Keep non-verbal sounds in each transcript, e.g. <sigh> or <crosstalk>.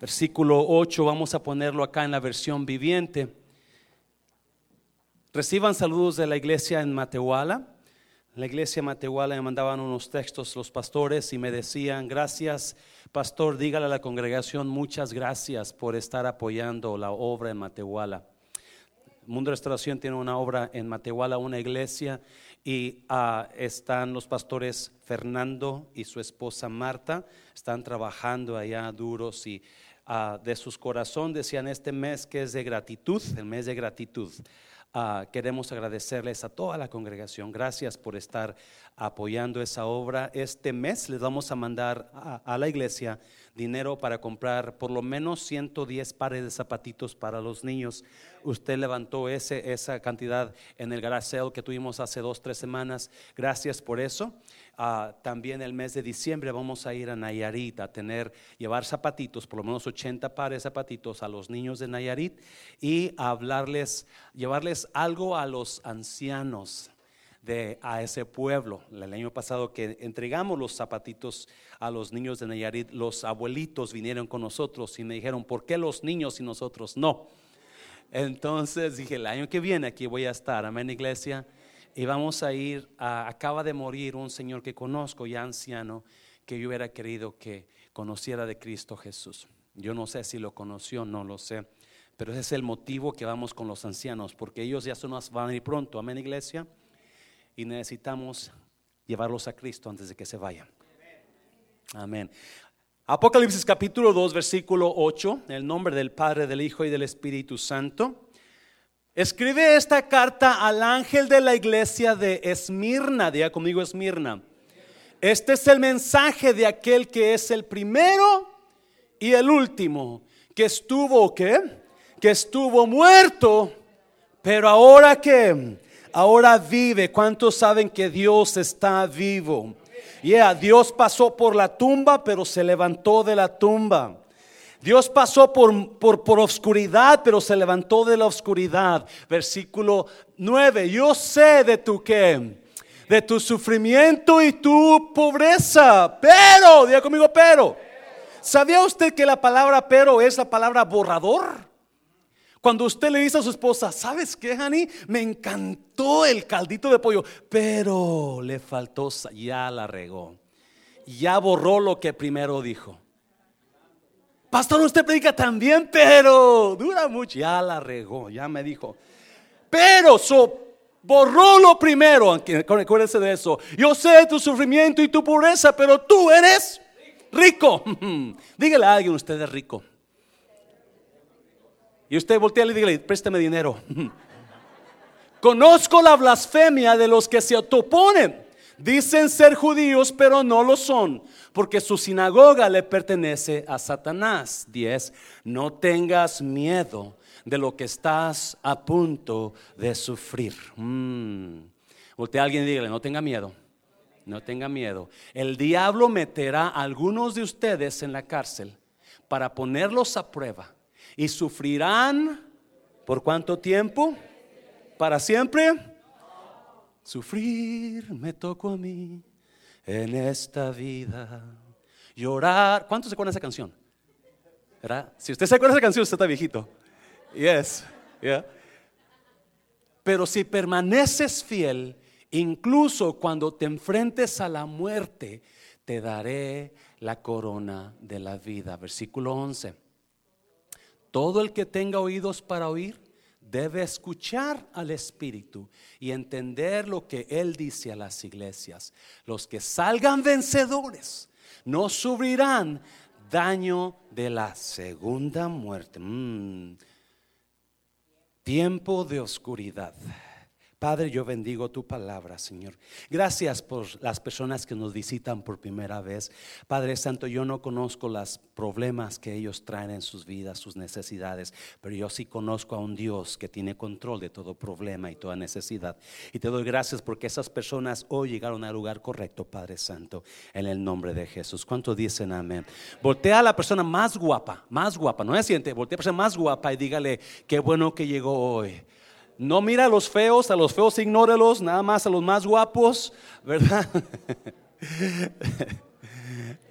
versículo 8, vamos a ponerlo acá en la versión viviente. Reciban saludos de la iglesia en Matehuala. La iglesia Matehuala me mandaban unos textos los pastores y me decían, gracias pastor, dígale a la congregación muchas gracias por estar apoyando la obra en Matehuala. Mundo Restauración tiene una obra en Matehuala, una iglesia, y ah, están los pastores Fernando y su esposa Marta, están trabajando allá duros y ah, de sus corazones decían este mes que es de gratitud, el mes de gratitud. Ah, queremos agradecerles a toda la congregación. Gracias por estar apoyando esa obra. Este mes les vamos a mandar a, la iglesia dinero para comprar por lo menos 110 pares de zapatitos para los niños. Usted levantó ese, esa cantidad en el garage que tuvimos hace dos, tres semanas. Gracias por eso. Ah, también el mes de diciembre vamos a ir a Nayarit a tener, llevar zapatitos, por lo menos 80 pares de zapatitos a los niños de Nayarit y hablarles, llevarles algo a los ancianos de a ese pueblo. El año pasado que entregamos los zapatitos a los niños de Nayarit, los abuelitos vinieron con nosotros y me dijeron, ¿por qué los niños y nosotros no? Entonces dije, el año que viene aquí voy a estar, amén iglesia y vamos a ir, acaba de morir un señor que conozco ya anciano, que yo hubiera querido que conociera de Cristo Jesús. Yo no sé si lo conoció, no lo sé, pero ese es el motivo que vamos con los ancianos, porque ellos ya son, van a ir pronto, amén iglesia, y necesitamos llevarlos a Cristo antes de que se vayan. Amén. Apocalipsis capítulo 2, versículo 8, en el nombre del Padre, del Hijo y del Espíritu Santo. Escribe esta carta al ángel de la iglesia de Esmirna, diga conmigo Esmirna. Este es el mensaje de aquel que es el primero y el último, que estuvo. Que estuvo muerto, pero ahora que, ahora vive. ¿Cuántos saben que Dios está vivo? Yeah, Dios pasó por la tumba, pero se levantó de la tumba. Dios pasó por, por, por, oscuridad, pero se levantó de la oscuridad. Versículo 9. Yo sé de tu qué. De tu sufrimiento y tu pobreza. Pero, diga conmigo, pero. ¿Sabía usted que la palabra pero es la palabra borrador? Cuando usted le dice a su esposa, ¿sabes qué, Hani? Me encantó el caldito de pollo, pero le faltó, ya la regó. Ya borró lo que primero dijo. Pastor, usted predica también, pero dura mucho. Ya la regó, ya me dijo. Pero so, borró lo primero. Acuérdense de eso. Yo sé tu sufrimiento y tu pobreza, pero tú eres rico. <laughs> Dígale a alguien, usted es rico. Y usted voltea y dígale, préstame dinero. <laughs> Conozco la blasfemia de los que se autoponen. Dicen ser judíos, pero no lo son porque su sinagoga le pertenece a Satanás. 10. No tengas miedo de lo que estás a punto de sufrir. Mm. Usted a alguien dígale, no tenga miedo. No tenga miedo. El diablo meterá a algunos de ustedes en la cárcel para ponerlos a prueba. Y sufrirán por cuánto tiempo? ¿Para siempre? Sufrir me tocó a mí en esta vida. Llorar. ¿Cuántos se acuerdan de esa canción? Si usted se acuerda de esa canción, usted está viejito. Yes. Yeah. Pero si permaneces fiel, incluso cuando te enfrentes a la muerte, te daré la corona de la vida. Versículo 11. Todo el que tenga oídos para oír, debe escuchar al Espíritu y entender lo que Él dice a las iglesias. Los que salgan vencedores no sufrirán daño de la segunda muerte. Mm. Tiempo de oscuridad. Padre, yo bendigo tu palabra, Señor. Gracias por las personas que nos visitan por primera vez. Padre Santo, yo no conozco los problemas que ellos traen en sus vidas, sus necesidades, pero yo sí conozco a un Dios que tiene control de todo problema y toda necesidad. Y te doy gracias porque esas personas hoy llegaron al lugar correcto, Padre Santo, en el nombre de Jesús. ¿Cuántos dicen amén? Voltea a la persona más guapa, más guapa, no es siente, voltea a la persona más guapa y dígale, qué bueno que llegó hoy. No mira a los feos, a los feos ignórelos, nada más a los más guapos, ¿verdad?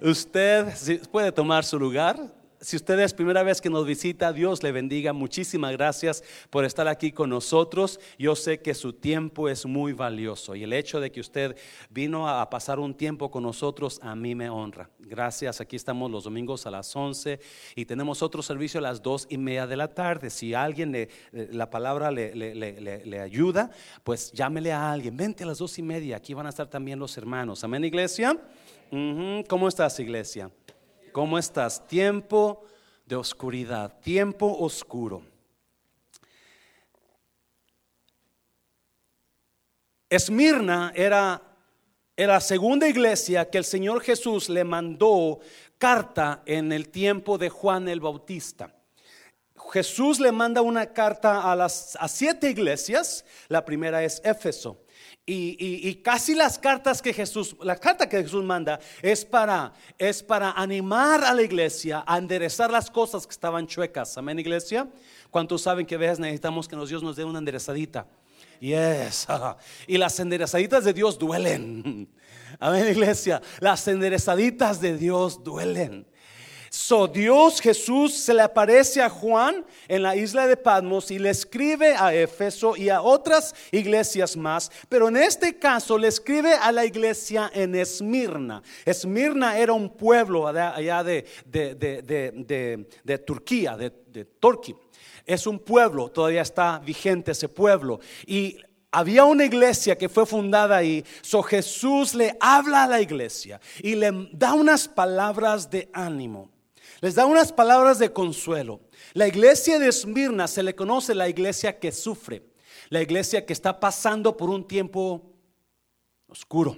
<laughs> Usted puede tomar su lugar. Si usted es primera vez que nos visita, Dios le bendiga. Muchísimas gracias por estar aquí con nosotros. Yo sé que su tiempo es muy valioso y el hecho de que usted vino a pasar un tiempo con nosotros a mí me honra. Gracias. Aquí estamos los domingos a las 11 y tenemos otro servicio a las dos y media de la tarde. Si alguien le, la palabra le, le, ayuda, pues llámele a alguien. Vente a las dos y media. Aquí van a estar también los hermanos. Amén, iglesia. ¿Cómo estás, iglesia? ¿Cómo estás? Tiempo de oscuridad, tiempo oscuro. Esmirna era, la segunda iglesia que el Señor Jesús le mandó carta en el tiempo de Juan el Bautista. Jesús le manda una carta a las a siete iglesias. La primera es Éfeso. Y, casi las cartas que Jesús, la carta que Jesús manda es para, es para animar a la iglesia a enderezar las cosas que estaban chuecas. Amén, iglesia. ¿Cuántos saben que a veces necesitamos que Dios nos dé una enderezadita? Yes. <laughs> Y las enderezaditas de Dios duelen. <laughs> Amén, iglesia. Las enderezaditas de Dios duelen. So Dios Jesús se le aparece a Juan en la isla de Patmos y le escribe a Éfeso y a otras iglesias más, pero en este caso le escribe a la iglesia en Esmirna. Esmirna era un pueblo allá de, de, Turquía, de, Turquía. Es un pueblo, todavía está vigente ese pueblo. Y había una iglesia que fue fundada ahí. So Jesús le habla a la iglesia y le da unas palabras de ánimo. Les da unas palabras de consuelo. La iglesia de Esmirna se le conoce la iglesia que sufre, la iglesia que está pasando por un tiempo oscuro.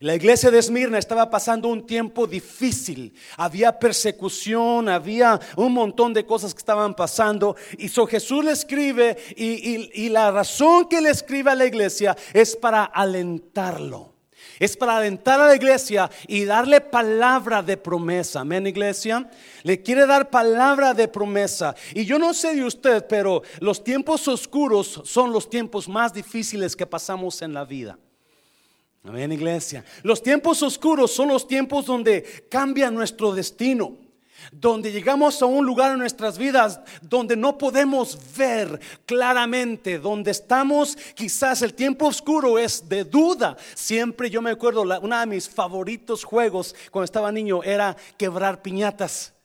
La iglesia de Esmirna estaba pasando un tiempo difícil. Había persecución, había un montón de cosas que estaban pasando. Y so Jesús le escribe y, y la razón que le escribe a la iglesia es para alentarlo. Es para alentar a la iglesia y darle palabra de promesa. Amén, iglesia. Le quiere dar palabra de promesa. Y yo no sé de usted, pero los tiempos oscuros son los tiempos más difíciles que pasamos en la vida. Amén, iglesia. Los tiempos oscuros son los tiempos donde cambia nuestro destino donde llegamos a un lugar en nuestras vidas donde no podemos ver claramente, donde estamos, quizás el tiempo oscuro es de duda. Siempre yo me acuerdo, uno de mis favoritos juegos cuando estaba niño era quebrar piñatas.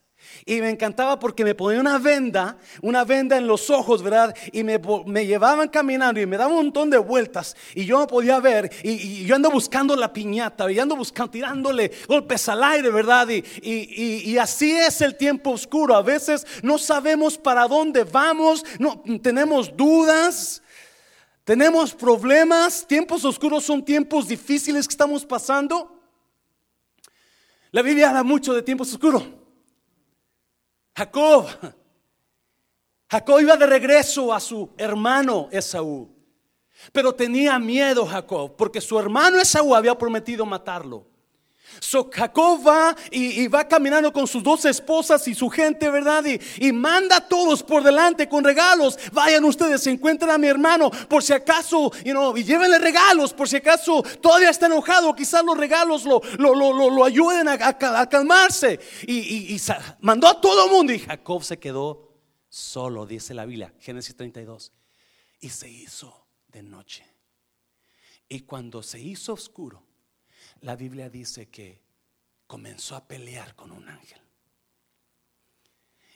Y me encantaba porque me ponía una venda, una venda en los ojos, ¿verdad? Y me, llevaban caminando y me daban un montón de vueltas. Y yo no podía ver. Y, yo ando buscando la piñata, y ando buscando, tirándole golpes al aire, ¿verdad? Y, y, así es el tiempo oscuro. A veces no sabemos para dónde vamos, no, tenemos dudas. Tenemos problemas, tiempos oscuros son tiempos difíciles que estamos pasando. La Biblia habla mucho de tiempos oscuros. Jacob. Jacob iba de regreso a su hermano Esaú. Pero tenía miedo Jacob porque su hermano Esaú había prometido matarlo. So Jacob va y, va caminando con sus dos esposas y su gente, ¿verdad? Y, manda a todos por delante con regalos. Vayan ustedes, se encuentran a mi hermano por si acaso, you know, y llévenle regalos por si acaso todavía está enojado. Quizás los regalos lo, lo, ayuden a, calmarse. Y, y mandó a todo el mundo y Jacob se quedó solo, dice la Biblia, Génesis 32. Y se hizo de noche. Y cuando se hizo oscuro, la Biblia dice que comenzó a pelear con un ángel.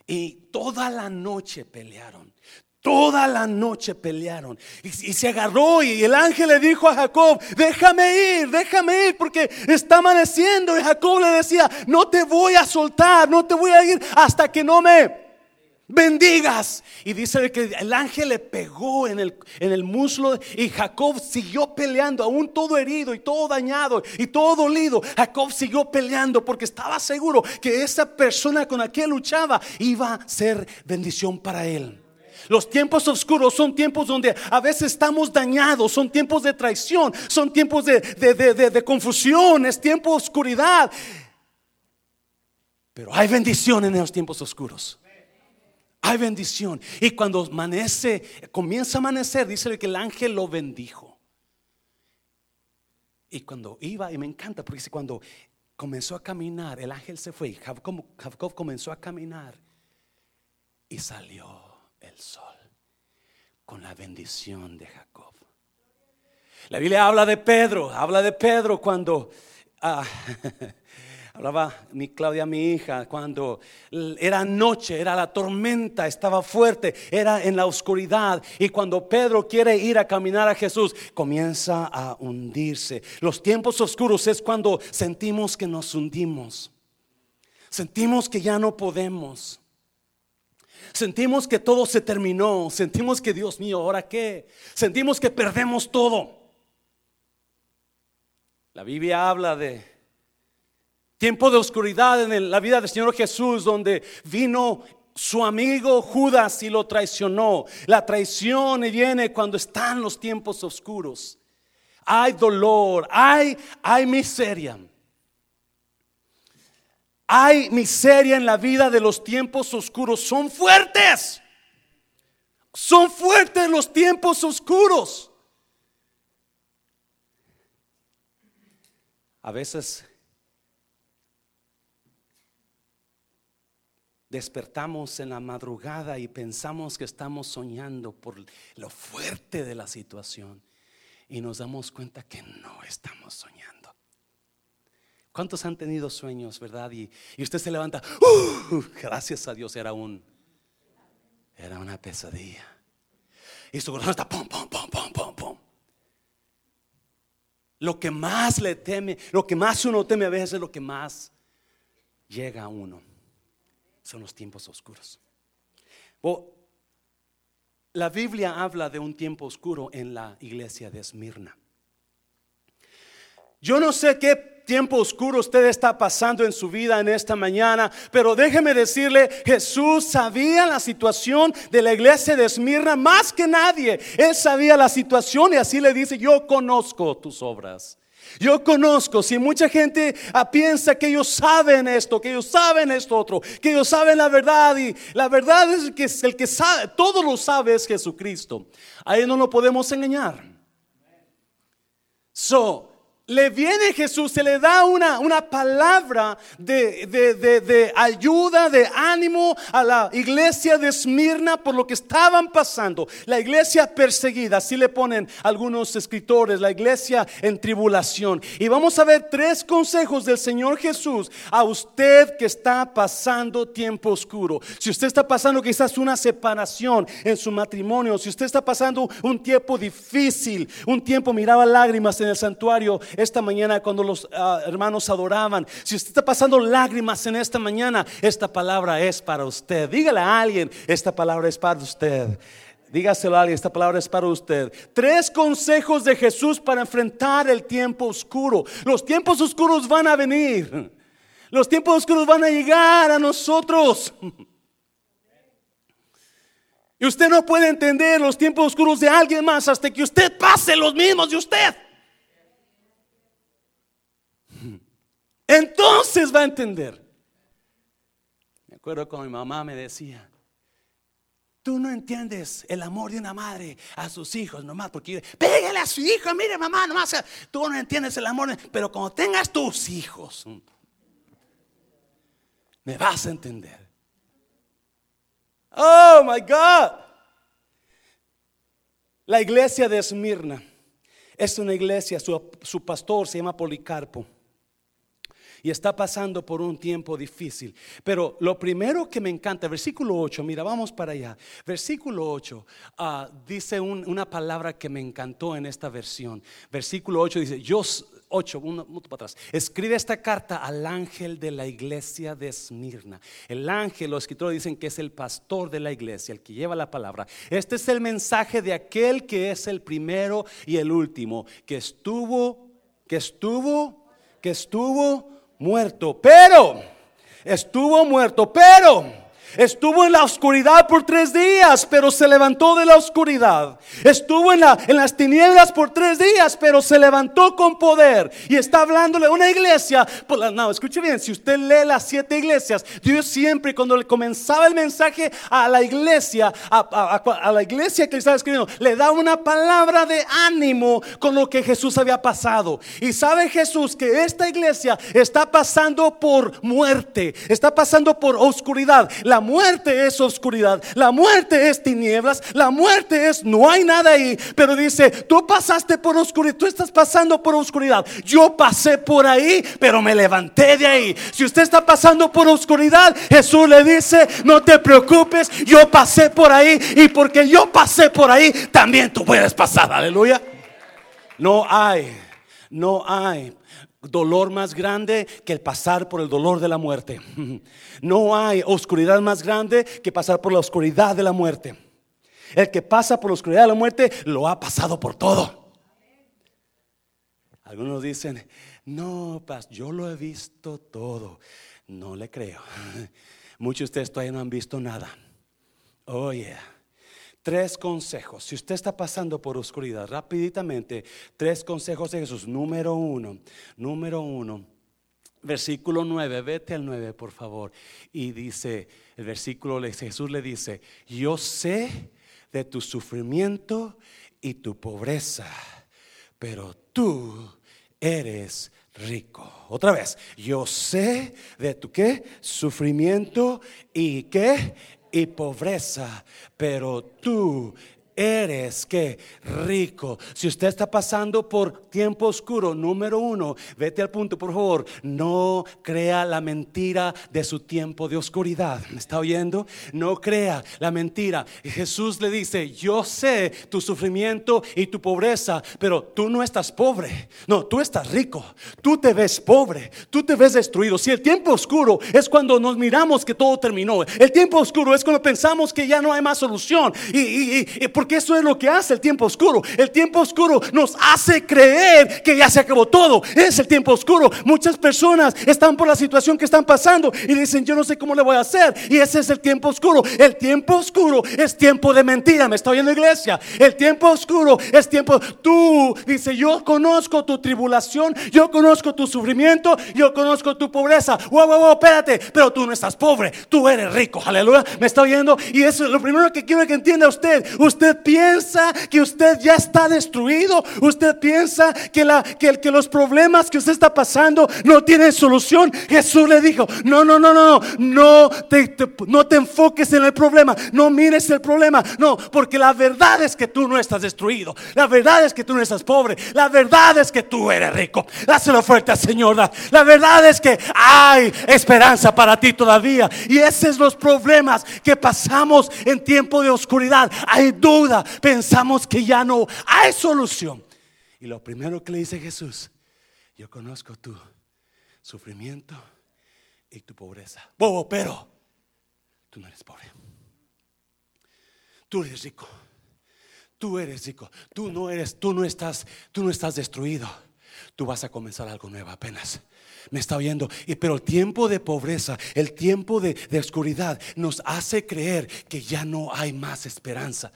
Y toda la noche pelearon. Toda la noche pelearon y, se agarró y el ángel le dijo a Jacob, déjame ir, déjame ir porque está amaneciendo. Y Jacob le decía, no te voy a soltar, no te voy a ir hasta que no me bendigas. Y dice que el ángel le pegó en el, en el muslo y Jacob siguió peleando, aún todo herido y todo dañado y todo dolido. Jacob siguió peleando porque estaba seguro que esa persona con la que luchaba iba a ser bendición para él. Los tiempos oscuros son tiempos donde a veces estamos dañados, son tiempos de traición, son tiempos de, de, de confusión, es tiempo de oscuridad. Pero hay bendición en los tiempos oscuros hay bendición. Y cuando amanece, comienza a amanecer, dice que el ángel lo bendijo. Y cuando iba, y me encanta, porque cuando comenzó a caminar, el ángel se fue, Jacob, Jacob comenzó a caminar y salió el sol con la bendición de Jacob. La Biblia habla de Pedro, habla de Pedro cuando ah, <laughs> hablaba mi Claudia, mi hija, cuando era noche, era la tormenta, estaba fuerte, era en la oscuridad. Y cuando Pedro quiere ir a caminar a Jesús, comienza a hundirse. Los tiempos oscuros es cuando sentimos que nos hundimos. Sentimos que ya no podemos. Sentimos que todo se terminó. Sentimos que Dios mío, ¿ahora qué? Sentimos que perdemos todo. La Biblia habla de tiempo de oscuridad en la vida del Señor Jesús, donde vino su amigo Judas y lo traicionó. La traición viene cuando están los tiempos oscuros. Hay dolor, hay, hay miseria. Hay miseria en la vida de los tiempos oscuros. Son fuertes. Son fuertes los tiempos oscuros. A veces despertamos en la madrugada y pensamos que estamos soñando por lo fuerte de la situación y nos damos cuenta que no estamos soñando. ¿Cuántos han tenido sueños, verdad? Y, usted se levanta, uh, gracias a Dios, era un, era una pesadilla. Y su corazón está pum, pum, pum, pum, pum, pum. Lo que más le teme, lo que más uno teme a veces es lo que más llega a uno. Son los tiempos oscuros. la Biblia habla de un tiempo oscuro en la iglesia de Esmirna. Yo no sé qué tiempo oscuro usted está pasando en su vida en esta mañana, pero déjeme decirle, Jesús sabía la situación de la iglesia de Esmirna más que nadie. Él sabía la situación y así le dice, yo conozco tus obras. Yo conozco, si mucha gente ah, piensa que ellos saben esto, que ellos saben esto otro, que ellos saben la verdad y la verdad es que el que sabe, todo lo sabe es Jesucristo. Ahí no lo podemos engañar. So, le viene Jesús, se le da una, una palabra de, de, ayuda, de ánimo a la iglesia de Esmirna por lo que estaban pasando. La iglesia perseguida, así le ponen algunos escritores, la iglesia en tribulación. Y vamos a ver tres consejos del Señor Jesús a usted que está pasando tiempo oscuro. Si usted está pasando quizás una separación en su matrimonio, si usted está pasando un tiempo difícil, un tiempo miraba lágrimas en el santuario, esta mañana cuando los ah, hermanos adoraban. Si usted está pasando lágrimas en esta mañana, esta palabra es para usted. Dígale a alguien, esta palabra es para usted. Dígaselo a alguien, esta palabra es para usted. Tres consejos de Jesús para enfrentar el tiempo oscuro. Los tiempos oscuros van a venir. Los tiempos oscuros van a llegar a nosotros. Y usted no puede entender los tiempos oscuros de alguien más hasta que usted pase los mismos de usted. Entonces va a entender. Me acuerdo cuando mi mamá me decía, tú no entiendes el amor de una madre a sus hijos nomás, porque pégale a su hijo, mire mamá, nomás, tú no entiendes el amor, pero cuando tengas tus hijos, me vas a entender. Oh, my God. La iglesia de Esmirna es una iglesia, su, su pastor se llama Policarpo y está pasando por un tiempo difícil. Pero lo primero que me encanta, versículo 8, mira, vamos para allá. Versículo 8 ah, dice una palabra que me encantó en esta versión. Versículo 8 dice, yo 8, uno, para atrás. Escribe esta carta al ángel de la iglesia de Esmirna. El ángel, los escritores dicen que es el pastor de la iglesia, el que lleva la palabra. Este es el mensaje de aquel que es el primero y el último, que estuvo, que estuvo, que estuvo muerto, pero estuvo muerto, pero Estuvo en la oscuridad por tres días, pero se levantó de la oscuridad. Estuvo en, la, en las tinieblas por tres días, pero se levantó con poder. Y está hablándole a una iglesia. No, escuche bien, si usted lee las siete iglesias, Dios siempre cuando le comenzaba el mensaje a la iglesia, a, a la iglesia que le estaba escribiendo, le da una palabra de ánimo con lo que Jesús había pasado. Y sabe Jesús que esta iglesia está pasando por muerte, está pasando por oscuridad. Muerte es oscuridad, la muerte es tinieblas, la muerte es no hay nada ahí. Pero dice, tú pasaste por oscuridad, tú estás pasando por oscuridad. Yo pasé por ahí, pero me levanté de ahí. Si usted está pasando por oscuridad, Jesús le dice, no te preocupes, yo pasé por ahí y porque yo pasé por ahí, también tú puedes pasar. Aleluya. No hay, no hay dolor más grande que el pasar por el dolor de la muerte. <laughs> No hay oscuridad más grande que pasar por la oscuridad de la muerte. El que pasa por la oscuridad de la muerte lo ha pasado por todo. Algunos dicen, no, yo lo he visto todo. No le creo. <laughs> Muchos de ustedes todavía no han visto nada. Oh, yeah. Tres consejos. Si usted está pasando por oscuridad, rápidamente, tres consejos de Jesús. Número uno, número uno. Versículo 9, vete al 9 por favor. Y dice, el versículo Jesús le dice, yo sé de tu sufrimiento y tu pobreza, pero tú eres rico. Otra vez, yo sé de tu qué? Sufrimiento y qué? Y pobreza, pero tú eres que rico. Si usted está pasando por tiempo oscuro, número uno, vete al punto, por favor. No crea la mentira de su tiempo de oscuridad. ¿Me está oyendo? No crea la mentira. Jesús le dice, yo sé tu sufrimiento y tu pobreza, pero tú no estás pobre. No, tú estás rico. Tú te ves pobre. Tú te ves destruido. Si el tiempo oscuro es cuando nos miramos que todo terminó. El tiempo oscuro es cuando pensamos que ya no hay más solución. Y, y, eso es lo que hace el tiempo oscuro. El tiempo oscuro nos hace creer que ya se acabó todo. Es el tiempo oscuro. Muchas personas están por la situación que están pasando y dicen, yo no sé cómo le voy a hacer. Y ese es el tiempo oscuro. El tiempo oscuro es tiempo de mentira. Me estoy en la iglesia. El tiempo oscuro es tiempo. Tú, dice, yo conozco tu tribulación, yo conozco tu sufrimiento, yo conozco tu pobreza. Wow, wow, wow, espérate. Pero tú no estás pobre, tú eres rico. Aleluya. Me está oyendo. Y eso es lo primero que quiero que entienda usted. Usted piensa que usted ya está destruido. Usted piensa que, la, que, que los problemas que usted está pasando no tienen solución. Jesús le dijo, no, no, no, no, no te, no te enfoques en el problema. No mires el problema. No, porque la verdad es que tú no estás destruido. La verdad es que tú no estás pobre. La verdad es que tú eres rico. Dáselo fuerte al Señor. La verdad es que hay esperanza para ti todavía. Y esos son los problemas que pasamos en tiempo de oscuridad. Hay pensamos que ya no hay solución. Y lo primero que le dice Jesús, yo conozco tu sufrimiento y tu pobreza. Bobo, pero tú no eres pobre. Tú eres rico. Tú eres rico. Tú no eres, tú no estás, tú no estás destruido. Tú vas a comenzar algo nuevo apenas me está oyendo. Y, pero el tiempo de pobreza, el tiempo de, oscuridad nos hace creer que ya no hay más esperanza.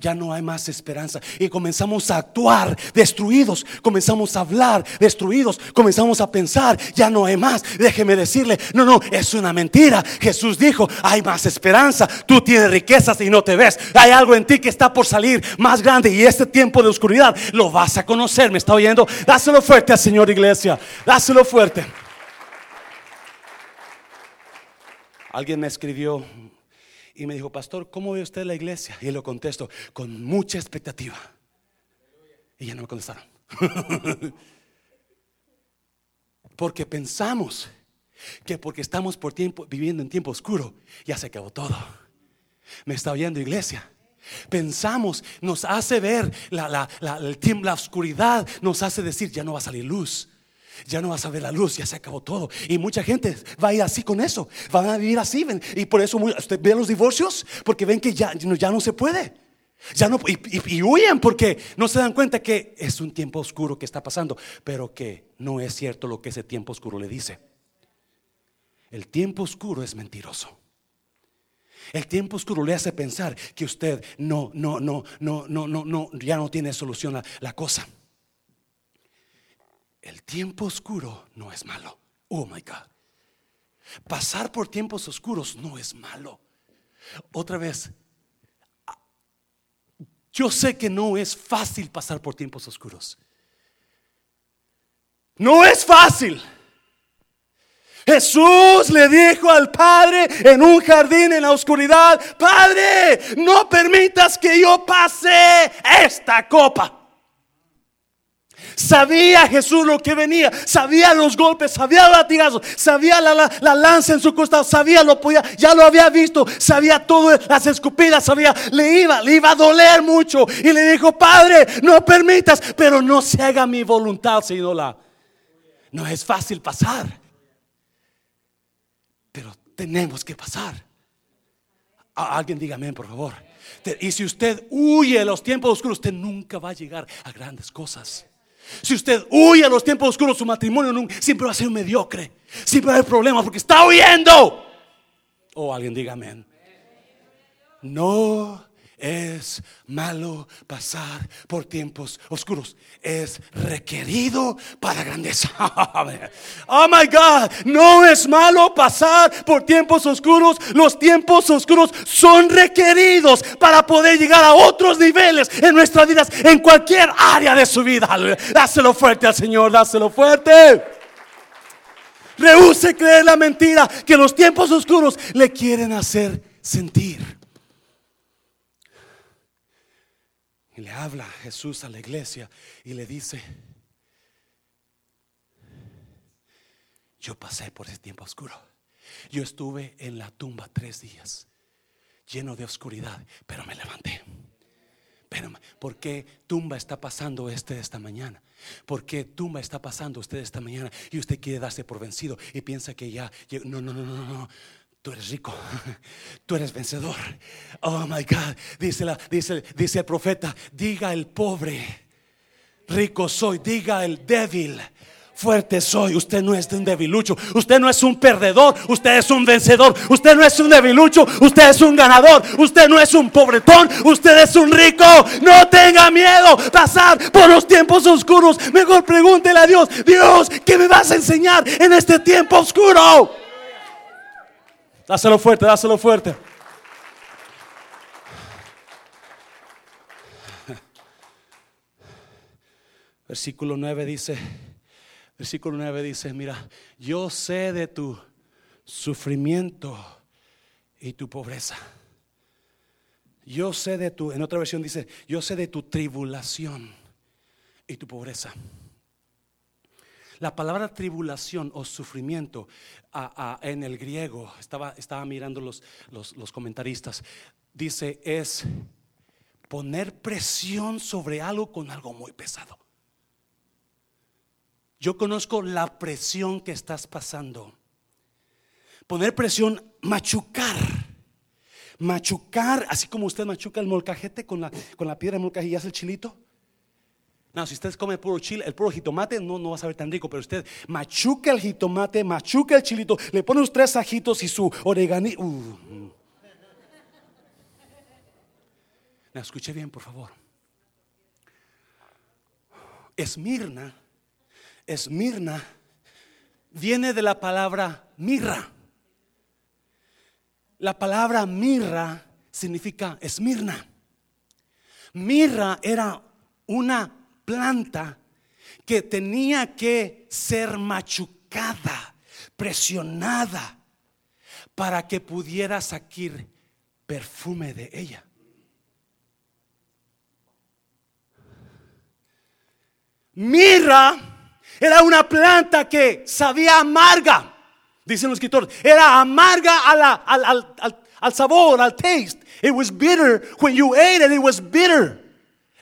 Ya no hay más esperanza. Y comenzamos a actuar destruidos. Comenzamos a hablar destruidos. Comenzamos a pensar, ya no hay más. Déjeme decirle, no, no, es una mentira. Jesús dijo, hay más esperanza. Tú tienes riquezas y no te ves. Hay algo en ti que está por salir más grande. Y este tiempo de oscuridad lo vas a conocer. ¿Me está oyendo? Dáselo fuerte al Señor Iglesia. Dáselo fuerte. Alguien me escribió y me dijo, pastor, ¿cómo ve usted la iglesia? Y lo contesto, con mucha expectativa. Y ya no me contestaron. <laughs> porque pensamos que porque estamos por tiempo, viviendo en tiempo oscuro, ya se acabó todo. Me está oyendo iglesia. Pensamos, nos hace ver la, la, la oscuridad, nos hace decir, ya no va a salir luz ya no vas a ver la luz, ya se acabó todo. Y mucha gente va a ir así con eso, van a vivir así. Y por eso usted ve los divorcios, porque ven que ya, ya no se puede. Ya no, y, huyen porque no se dan cuenta que es un tiempo oscuro que está pasando, pero que no es cierto lo que ese tiempo oscuro le dice. El tiempo oscuro es mentiroso. El tiempo oscuro le hace pensar que usted no, no, no, no, no, no, no, ya no tiene solución a la cosa. El tiempo oscuro no es malo. Oh my God. Pasar por tiempos oscuros no es malo. Otra vez, yo sé que no es fácil pasar por tiempos oscuros. No es fácil. Jesús le dijo al Padre en un jardín en la oscuridad, Padre, no permitas que yo pase esta copa. Sabía Jesús lo que venía, sabía los golpes, sabía los latigazos, sabía la, lanza en su costado, sabía lo podía, ya lo había visto, sabía todo, las escupidas, sabía, le iba, le iba a doler mucho. Y le dijo, Padre, no permitas, pero no se haga mi voluntad, sino la. No es fácil pasar, pero tenemos que pasar. alguien dígame, por favor. Y si usted huye de los tiempos oscuros, usted nunca va a llegar a grandes cosas. Si usted huye a los tiempos oscuros, su matrimonio siempre va a ser mediocre. Siempre va a haber problemas porque está huyendo. O oh, alguien diga amén. No es malo pasar por tiempos oscuros. Es requerido para grandeza. <laughs> Oh my God, no es malo pasar por tiempos oscuros. Los tiempos oscuros son requeridos para poder llegar a otros niveles en nuestras vidas, en cualquier área de su vida. Dáselo fuerte al Señor, dáselo fuerte. Rehúse creer la mentira que los tiempos oscuros le quieren hacer sentir. Y le habla Jesús a la iglesia y le dice, yo pasé por ese tiempo oscuro. Yo estuve en la tumba tres días, lleno de oscuridad, pero me levanté. Pero, ¿por qué tumba está pasando este esta mañana? ¿Por qué tumba está pasando usted esta mañana? Y usted quiere darse por vencido y piensa que ya, no, no, no, no, no. Tú eres rico, <laughs> tú eres vencedor. Oh my God, dice, la, dice, dice el profeta, diga el pobre, rico soy, diga el débil, fuerte soy. Usted no es un debilucho, usted no es un perdedor, usted es un vencedor. Usted no es un debilucho, usted es un ganador. Usted no es un pobretón, usted es un rico. No tenga miedo pasar por los tiempos oscuros. Mejor pregúntele a Dios, Dios, ¿qué me vas a enseñar en este tiempo oscuro? Dáselo fuerte, dáselo fuerte. Versículo 9 dice, versículo 9 dice, mira, yo sé de tu sufrimiento y tu pobreza. Yo sé de tu, en otra versión dice, yo sé de tu tribulación y tu pobreza. La palabra tribulación o sufrimiento en el griego, estaba, estaba mirando los, los, comentaristas, dice es poner presión sobre algo con algo muy pesado. Yo conozco la presión que estás pasando. Poner presión, machucar. Machucar, así como usted machuca el molcajete con la, con la piedra de molcajete y hace el chilito. No, si usted come puro chile, el puro jitomate, no, no va a saber tan rico, pero usted machuca el jitomate, machuca el chilito, le pone unos tres ajitos y su oregani. Uh. Me escuché bien, por favor. Esmirna, Esmirna, viene de la palabra mirra. La palabra mirra significa Esmirna. Mirra era una planta que tenía que ser machucada, presionada, para que pudiera sacar perfume de ella. Mirra era una planta que sabía amarga, dicen los escritores, era amarga al, al sabor, al taste. It was bitter. When you ate it, it was bitter.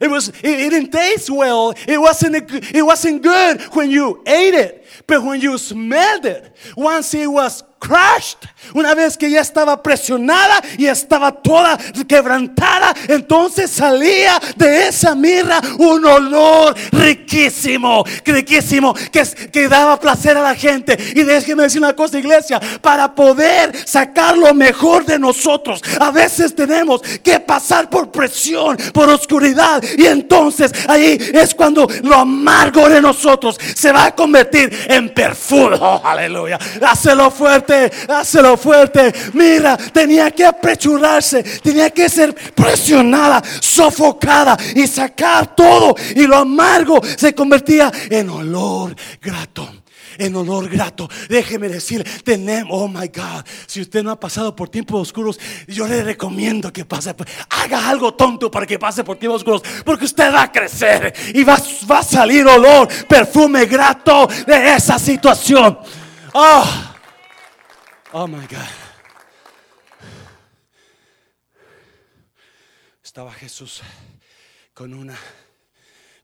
It was it, it, didn't taste well. It wasn't it wasn't good when you ate it, but when you smelled it, once it was crashed, una vez que ya estaba presionada y estaba toda quebrantada, entonces salía de esa mirra un olor riquísimo, riquísimo, que, que daba placer a la gente. Y déjeme decir una cosa, iglesia, para poder sacar lo mejor de nosotros, a veces tenemos que pasar por presión, por oscuridad, y entonces ahí es cuando lo amargo de nosotros se va a convertir en perfume. <laughs> Oh, aleluya. Hácelo fuerte, hácelo fuerte. Mira, tenía que apresurarse, tenía que ser presionada, sofocada y sacar todo. Y lo amargo se convertía en olor grato en olor grato. Déjeme decir, tenemos, oh my God, si usted no ha pasado por tiempos oscuros, yo le recomiendo que pase, haga algo tonto para que pase por tiempos oscuros, porque usted va a crecer y va, va a salir olor, perfume grato de esa situación. Oh, oh my God. Estaba Jesús con una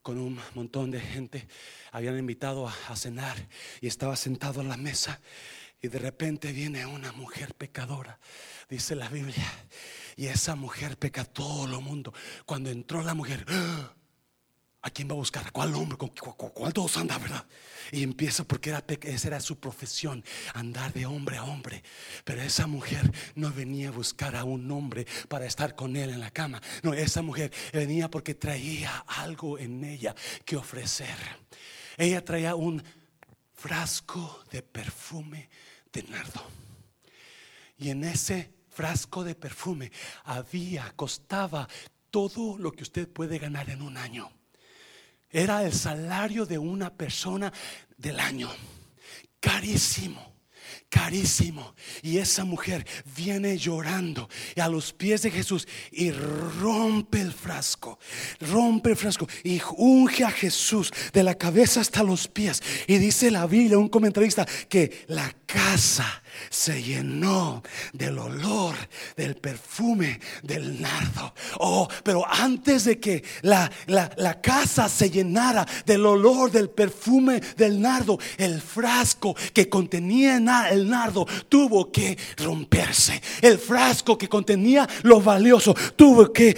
con un montón de gente. Habían invitado a, cenar y estaba sentado a la mesa. Y de repente viene una mujer pecadora, dice la Biblia. Y esa mujer peca todo el mundo. Cuando entró la mujer, ¡ah! ¿A quién va a buscar? ¿A cuál hombre? ¿Con cuál todos anda, verdad? Y empieza porque era, esa era su profesión, andar de hombre a hombre. Pero esa mujer no venía a buscar a un hombre para estar con él en la cama. No, esa mujer venía porque traía algo en ella que ofrecer. Ella traía un frasco de perfume de nardo. Y en ese frasco de perfume había, costaba todo lo que usted puede ganar en un año. Era el salario de una persona del año. Carísimo carísimo. Y esa mujer viene llorando a los pies de Jesús y rompe el frasco, rompe el frasco y unge a Jesús de la cabeza hasta los pies. Y dice la Biblia, un comentarista, que la casa se llenó del olor, del perfume, del nardo. Oh, pero antes de que la, la, casa se llenara del olor, del perfume, del nardo, el frasco que contenía el nardo tuvo que romperse. El frasco que contenía lo valioso tuvo que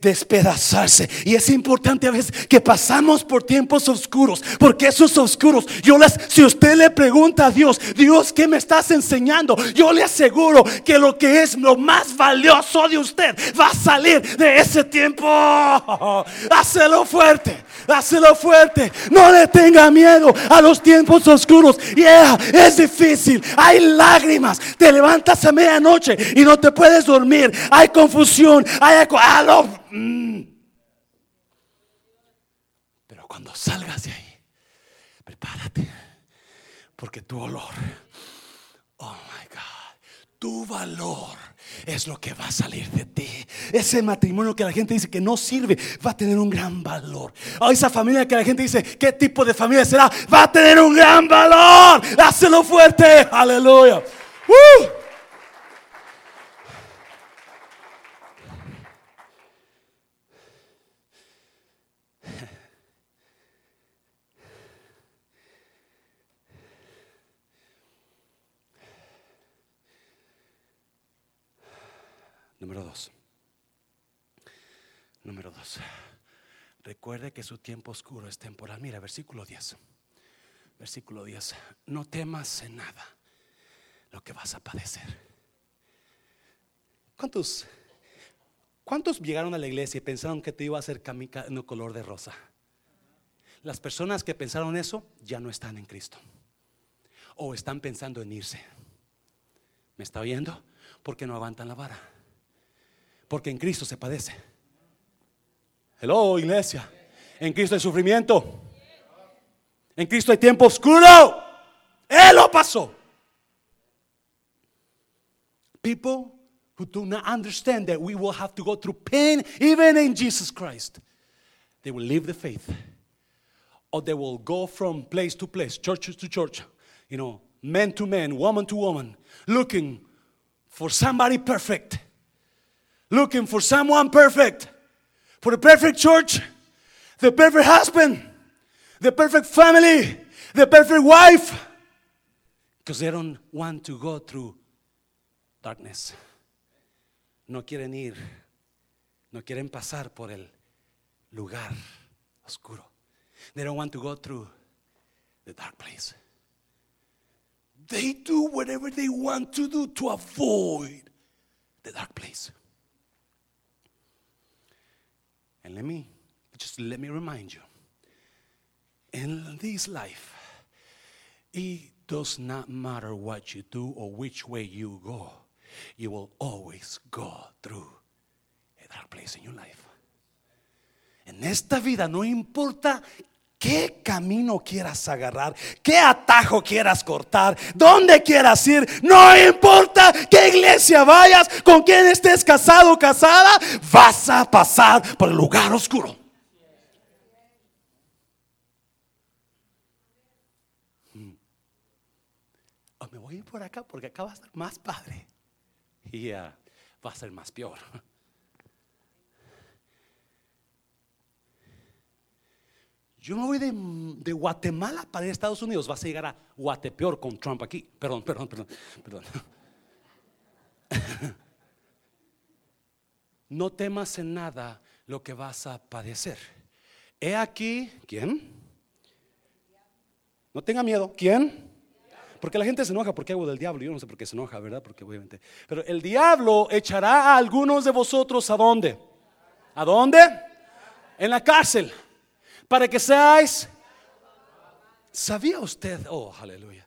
despedazarse. Y es importante a veces que pasamos por tiempos oscuros, porque esos oscuros, yo les, si usted le pregunta a Dios, Dios, ¿qué me estás enseñando? Yo le aseguro que lo que es lo más valioso de usted va a salir de ese tiempo. <laughs> Hácelo fuerte, hácelo fuerte. No le tenga miedo a los tiempos oscuros. Yeah, es difícil, hay lágrimas. Te levantas a medianoche y no te puedes dormir. Hay confusión, hay Mm. Pero cuando salgas de ahí, prepárate, porque tu olor, oh my God, tu valor es lo que va a salir de ti. Ese matrimonio que la gente dice que no sirve va a tener un gran valor. O esa familia que la gente dice, ¿qué tipo de familia será? Va a tener un gran valor. Hácelo fuerte. Aleluya. Número dos. Número dos. Recuerde que su tiempo oscuro es temporal. Mira, versículo 10. Versículo 10. No temas en nada lo que vas a padecer. ¿Cuántos, ¿Cuántos llegaron a la iglesia y pensaron que te iba a hacer camisa no color de rosa? Las personas que pensaron eso ya no están en Cristo. O están pensando en irse. ¿Me está oyendo? Porque no aguantan la vara. Porque en Cristo se padece. Hello, iglesia. En Cristo hay sufrimiento. En Cristo hay tiempo oscuro. Él lo pasó. People who do not understand that we will have to go through pain even in Jesus Christ, they will leave the faith. Or they will go from place to place, church to church, you know, man to man, woman to woman, looking for somebody perfect looking for someone perfect, for the perfect church, the perfect husband, the perfect family, the perfect wife. Because they don't want to go through darkness. No quieren ir, no quieren pasar por el lugar oscuro. They don't want to go through the dark place. They do whatever they want to do to avoid the dark place. And let me just let me remind you in this life, it does not matter what you do or which way you go, you will always go through a dark place in your life. En esta vida no importa qué camino quieras agarrar, qué atajo quieras cortar, dónde quieras ir, no importa qué iglesia vayas, con quién estés casado o casada, vas a pasar por el lugar oscuro. Mm. O me voy a ir por acá porque acá va a ser más padre y va a ser más peor. Yo me voy de, Guatemala para Estados Unidos. Vas a llegar a Guatepeor con Trump aquí. Perdón, perdón, perdón, perdón. <laughs> No temas en nada lo que vas a padecer. He aquí, ¿quién? No tenga miedo. ¿Quién? Porque la gente se enoja porque hago del diablo. Yo no sé por qué se enoja, ¿verdad? Porque obviamente. Pero el diablo echará a algunos de vosotros a dónde? ¿A dónde? En la cárcel para que seáis. ¿Sabía usted, oh, aleluya?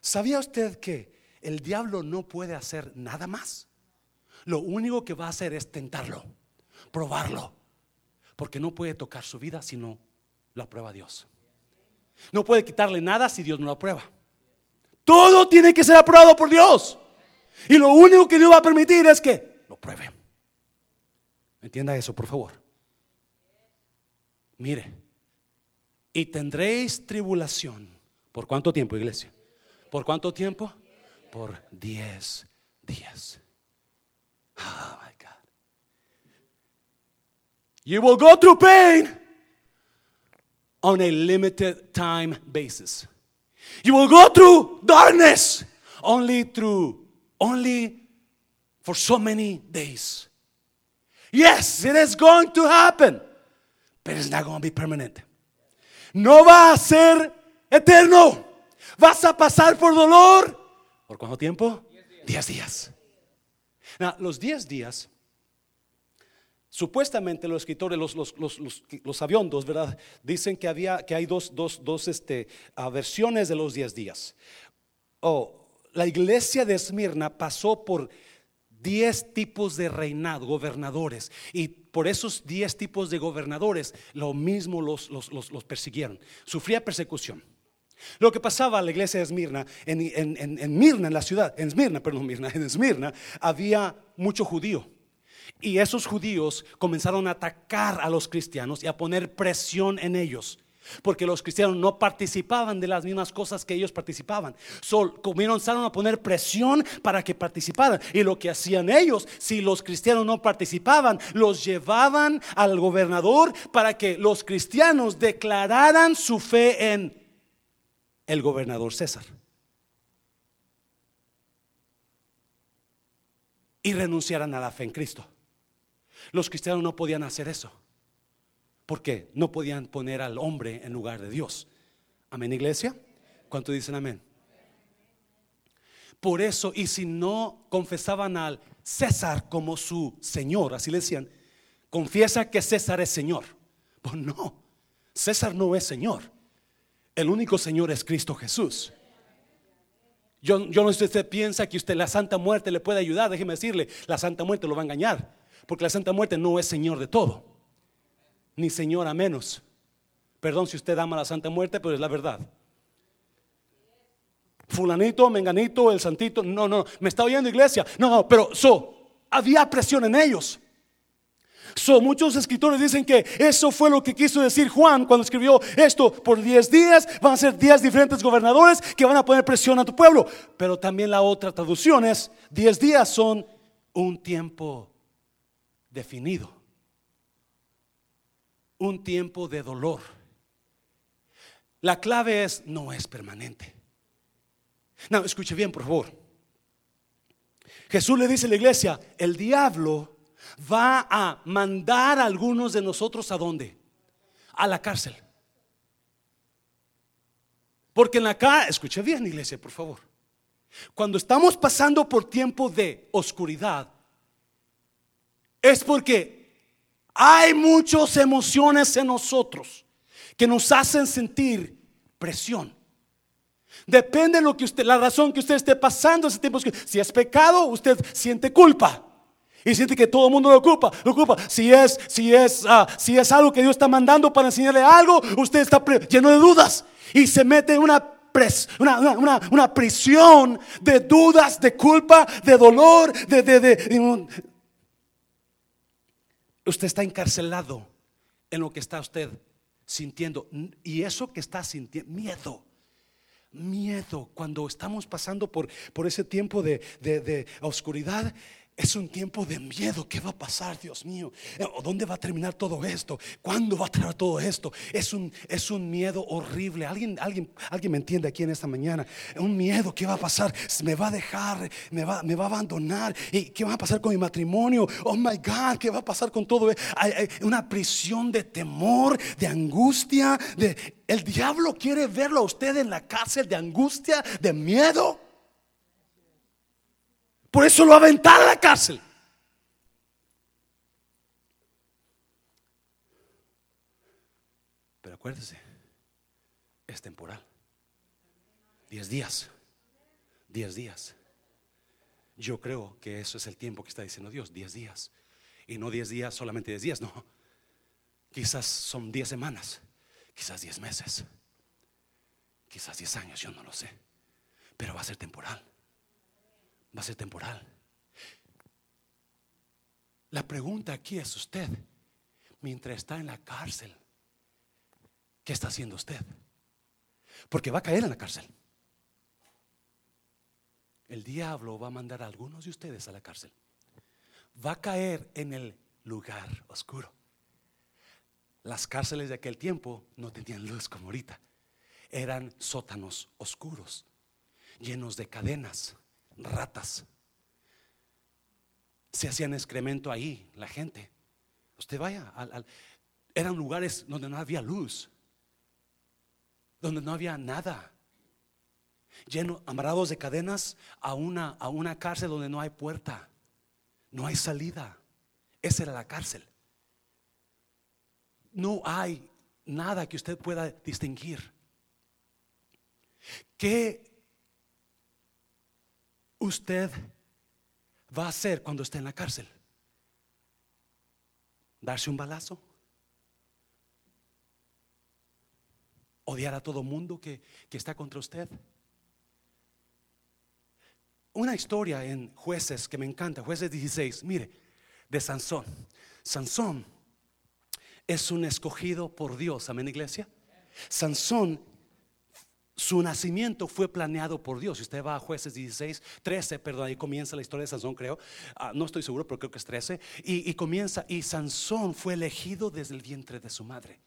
¿Sabía usted que el diablo no puede hacer nada más? Lo único que va a hacer es tentarlo, probarlo, porque no puede tocar su vida si no lo aprueba Dios. No puede quitarle nada si Dios no lo aprueba. Todo tiene que ser aprobado por Dios. Y lo único que Dios va a permitir es que lo pruebe. Entienda eso, por favor. Mire, y tendréis tribulación. ¿Por cuánto tiempo, iglesia? ¿Por cuánto tiempo? Por diez días. Oh my God. You will go through pain on a limited time basis. You will go through darkness only through, only for so many days. Yes, it is going to happen, but it's not going to be permanent no va a ser eterno. Vas a pasar por dolor. ¿Por cuánto tiempo? Diez días. los diez días, supuestamente los escritores, los, los, aviondos, ¿verdad? Dicen que, había, que hay dos, dos, dos este, ah, versiones de los diez días. Oh, la iglesia de Esmirna pasó por diez tipos de reinado, gobernadores. Y por esos diez tipos de gobernadores, lo mismo los, los, los, persiguieron. Sufría persecución. Lo que pasaba a la iglesia de Esmirna, en, en, en, en Mirna, en la ciudad, en Esmirna, perdón, Mirna, <laughs> en Esmirna, había mucho judío. Y esos judíos comenzaron a atacar a los cristianos y a poner presión en ellos. Porque los cristianos no participaban de las mismas cosas que ellos participaban. Sol, comenzaron a poner presión para que participaran. Y lo que hacían ellos, si los cristianos no participaban, los llevaban al gobernador para que los cristianos declararan su fe en el gobernador César. Y renunciaran a la fe en Cristo. Los cristianos no podían hacer eso. Porque no podían poner al hombre en lugar de Dios. Amén, iglesia. ¿Cuánto dicen amén? Por eso, y si no confesaban al César como su Señor, así le decían, confiesa que César es Señor. <laughs> Pues no, César no es Señor. El único Señor es Cristo Jesús. Yo, yo no sé si usted piensa que usted la Santa Muerte le puede ayudar. Déjeme decirle, la Santa Muerte lo va a engañar. Porque la Santa Muerte no es Señor de todo ni señora menos. Perdón si usted ama la Santa Muerte, pero es la verdad. Fulanito, menganito, el santito, no, no, me está oyendo iglesia. No, no, pero so, había presión en ellos. So, muchos escritores dicen que eso fue lo que quiso decir Juan cuando escribió esto. Por 10 días van a ser 10 diferentes gobernadores que van a poner presión a tu pueblo. Pero también la otra traducción es, 10 días son un tiempo definido un tiempo de dolor. La clave es, no es permanente. No, escuche bien, por favor. Jesús le dice a la iglesia, el diablo va a mandar a algunos de nosotros a dónde? A la cárcel. Porque en la cárcel, escuche bien, iglesia, por favor. Cuando estamos pasando por tiempo de oscuridad, es porque hay muchas emociones en nosotros que nos hacen sentir presión. Depende de lo que usted, la razón que usted esté pasando ese tiempo. Si es pecado, usted siente culpa. Y siente que todo el mundo lo ocupa, lo ocupa. Si es, si es, ah, si es algo que Dios está mandando para enseñarle algo, usted está lleno de dudas y se mete en una una, una, prisión de dudas, de culpa, de dolor, de, de, de, Usted está encarcelado en lo que está usted sintiendo. Y eso que está sintiendo, miedo. Miedo. Cuando estamos pasando por, por ese tiempo de, de oscuridad, es un tiempo de miedo. ¿Qué va a pasar, Dios mío? ¿Dónde va a terminar todo esto? ¿Cuándo va a terminar todo esto? Es un, es un miedo horrible. ¿Alguien, alguien, alguien me entiende aquí en esta mañana. Un miedo. ¿Qué va a pasar? Me va a dejar, me va, me va a abandonar. ¿Y qué va a pasar con mi matrimonio? Oh my God, ¿qué va a pasar con todo? Hay, una prisión de temor, de angustia. De, el diablo quiere verlo a usted en la cárcel de angustia, de miedo. Por eso lo aventaron a la cárcel. Pero acuérdese, es temporal. Diez días. Diez días. Yo creo que eso es el tiempo que está diciendo Dios, diez días. Y no diez días, solamente diez días, no. Quizás son diez semanas, quizás diez meses, quizás diez años, yo no lo sé. Pero va a ser temporal va a ser temporal. La pregunta aquí es usted, mientras está en la cárcel, ¿qué está haciendo usted? Porque va a caer en la cárcel. El diablo va a mandar a algunos de ustedes a la cárcel. Va a caer en el lugar oscuro. Las cárceles de aquel tiempo no tenían luz como ahorita. Eran sótanos oscuros, llenos de cadenas ratas. Se hacían excremento ahí, la gente. Usted vaya, eran lugares donde no había luz, donde no había nada. Lleno, amarrados de cadenas a una, a una cárcel donde no hay puerta, no hay salida. Esa era la cárcel. No hay nada que usted pueda distinguir. ¿Qué usted va a hacer cuando esté en la cárcel? ¿Darse un balazo? ¿Odiar a todo mundo que, que está contra usted? Una historia en jueces que me encanta, jueces 16, mire, de Sansón. Sansón es un escogido por Dios, amén iglesia. Sansón su nacimiento fue planeado por Dios. Si usted va a jueces 16, 13, perdón, ahí comienza la historia de Sansón, creo. Ah, no estoy seguro, pero creo que es 13. Y, comienza, y Sansón fue elegido desde el vientre de su madre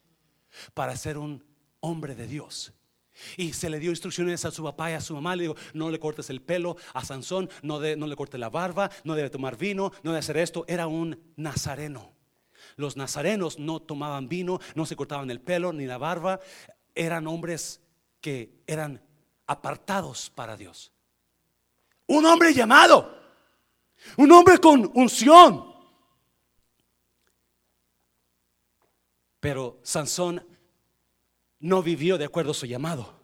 para ser un hombre de Dios. Y se le dio instrucciones a su papá y a su mamá. Le dijo, no le cortes el pelo a Sansón, no, no le cortes la barba, no debe tomar vino, no debe hacer esto. Era un nazareno. Los nazarenos no tomaban vino, no se cortaban el pelo ni la barba. Eran hombres que eran apartados para Dios. Un hombre llamado, un hombre con unción. Pero Sansón no vivió de acuerdo a su llamado.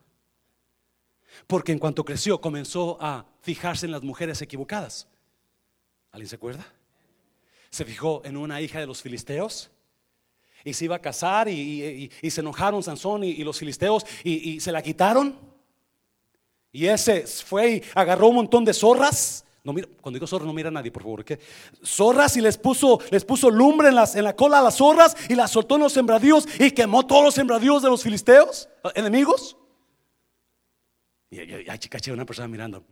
Porque en cuanto creció comenzó a fijarse en las mujeres equivocadas. ¿Alguien se acuerda? Se fijó en una hija de los filisteos y se iba a casar y, se enojaron Sansón y, los filisteos y, se la quitaron. Y ese fue y agarró un montón de zorras. No, mira, cuando digo zorras no mira a nadie, por favor. ¿qué? Zorras y les puso, les puso lumbre en, las, en la cola a las zorras y las soltó en los sembradíos y quemó todos los sembradíos de los filisteos, enemigos. Y hay chicache una persona mirando.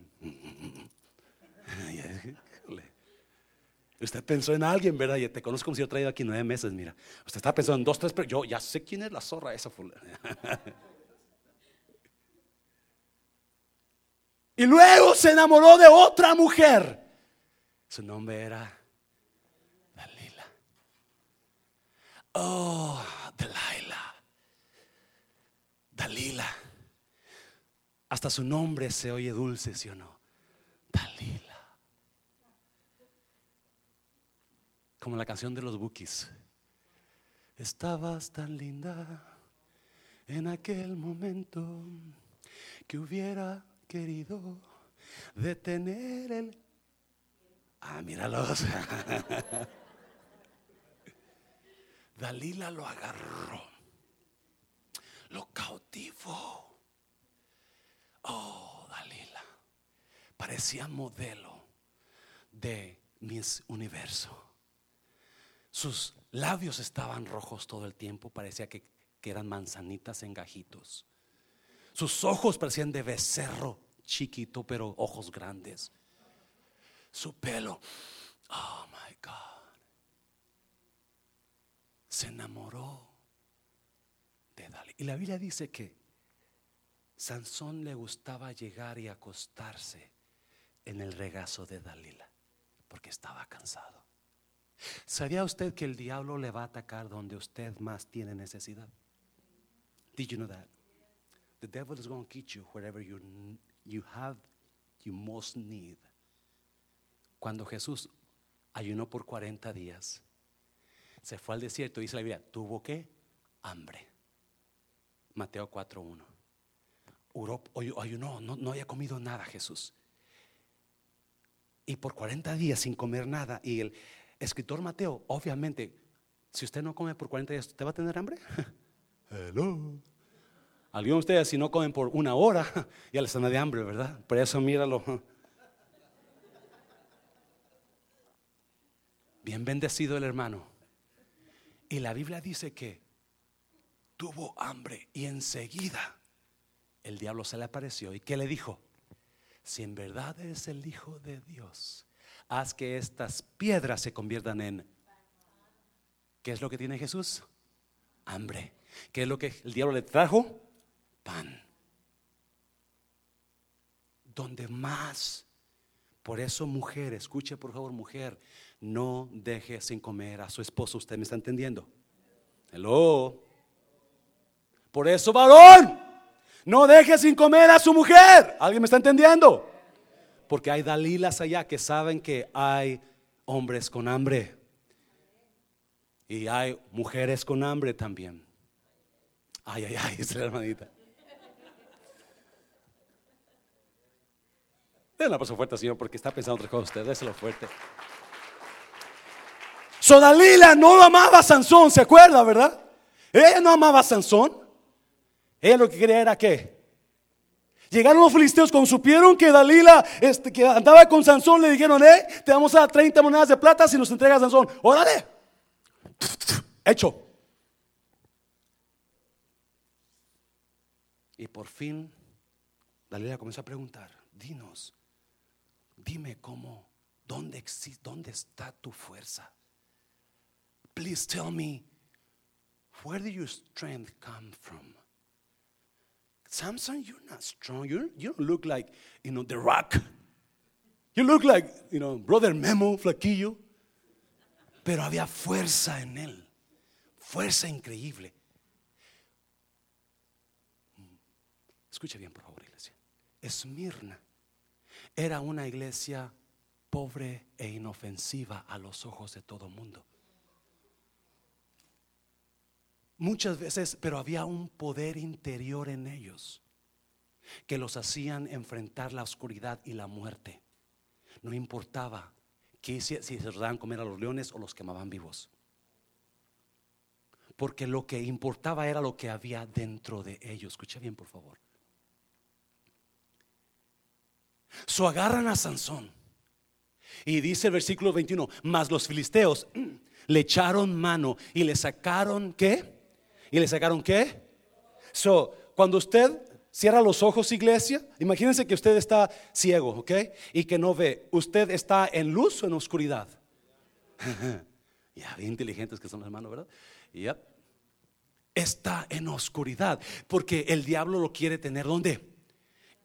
Usted pensó en alguien, ¿verdad? Y te conozco como si yo traído aquí nueve meses, mira. Usted está pensando en dos, tres, pero yo ya sé quién es la zorra esa. <laughs> Y luego se enamoró de otra mujer. Su nombre era Dalila. Oh, Dalila. Dalila. Hasta su nombre se oye dulce, ¿sí o no? Dalila. Como la canción de los Bookies. Estabas tan linda en aquel momento que hubiera querido detener el... Ah, míralos. <laughs> Dalila lo agarró, lo cautivó. Oh, Dalila, parecía modelo de Miss Universo. Sus labios estaban rojos todo el tiempo, parecía que, eran manzanitas en gajitos. Sus ojos parecían de becerro chiquito, pero ojos grandes. Su pelo, oh my God, se enamoró de Dalila. Y la Biblia dice que Sansón le gustaba llegar y acostarse en el regazo de Dalila, porque estaba cansado. ¿Sabía usted que el diablo le va a atacar donde usted más tiene necesidad? Did you know that? The devil is going to get you wherever you, you have, you most need. Cuando Jesús ayunó por 40 días, se fue al desierto, dice la Biblia, tuvo que hambre. Mateo 4.1. Ayunó, no, no había comido nada Jesús. Y por 40 días sin comer nada. Y el escritor Mateo, obviamente, si usted no come por 40 días, ¿usted va a tener hambre? <laughs> Hello. Algunos de ustedes, si no comen por una hora, <laughs> ya les están de hambre, ¿verdad? Por eso míralo. <laughs> Bien bendecido el hermano. Y la Biblia dice que tuvo hambre y enseguida el diablo se le apareció. ¿Y qué le dijo? Si en verdad eres el Hijo de Dios, haz que estas piedras se conviertan en... ¿Qué es lo que tiene Jesús? Hambre. ¿Qué es lo que el diablo le trajo? pan. Donde más. Por eso, mujer, escuche por favor, mujer, no deje sin comer a su esposo. ¿Usted me está entendiendo? Hello. Por eso, varón, no deje sin comer a su mujer. ¿Alguien me está entendiendo? Porque hay dalilas allá que saben que hay hombres con hambre. Y hay mujeres con hambre también. Ay, ay, ay, <laughs> es la hermanita. Den la paso fuerte, Señor, porque está pensando otra cosa usted. Déselo fuerte. Sodalila no amaba a Sansón, ¿se acuerda, verdad? Ella no amaba a Sansón. Ella lo que quería era qué. Llegaron los filisteos cuando supieron que Dalila este, andaba con Sansón, le dijeron, eh, te vamos a dar 30 monedas de plata si nos entregas Sansón. Órale. Hecho. Y por fin Dalila comenzó a preguntar, dinos, Dime cómo, dónde, existe, dónde está tu fuerza. Please tell me, where did your strength come from? Samson, you're not strong. You're, you don't look like, you know, the rock. You look like, you know, brother Memo, flaquillo. Pero había fuerza en él. Fuerza increíble. Escuche bien, por favor, iglesia. Esmirna era una iglesia pobre e inofensiva a los ojos de todo mundo. Muchas veces, pero había un poder interior en ellos que los hacían enfrentar la oscuridad y la muerte. No importaba que si, si se daban comer a los leones o los quemaban vivos. Porque lo que importaba era lo que había dentro de ellos. Escucha bien, por favor. So agarran a Sansón. Y dice el versículo 21, mas los filisteos <clears throat> le echaron mano y le sacaron qué? ¿Y le sacaron qué? So, cuando usted cierra los ojos, iglesia, imagínense que usted está ciego, ¿ok? Y que no ve. ¿Usted está en luz o en oscuridad? <laughs> ya, bien inteligentes que son los hermanos, ¿verdad? Yep. Está en oscuridad, porque el diablo lo quiere tener ¿dónde?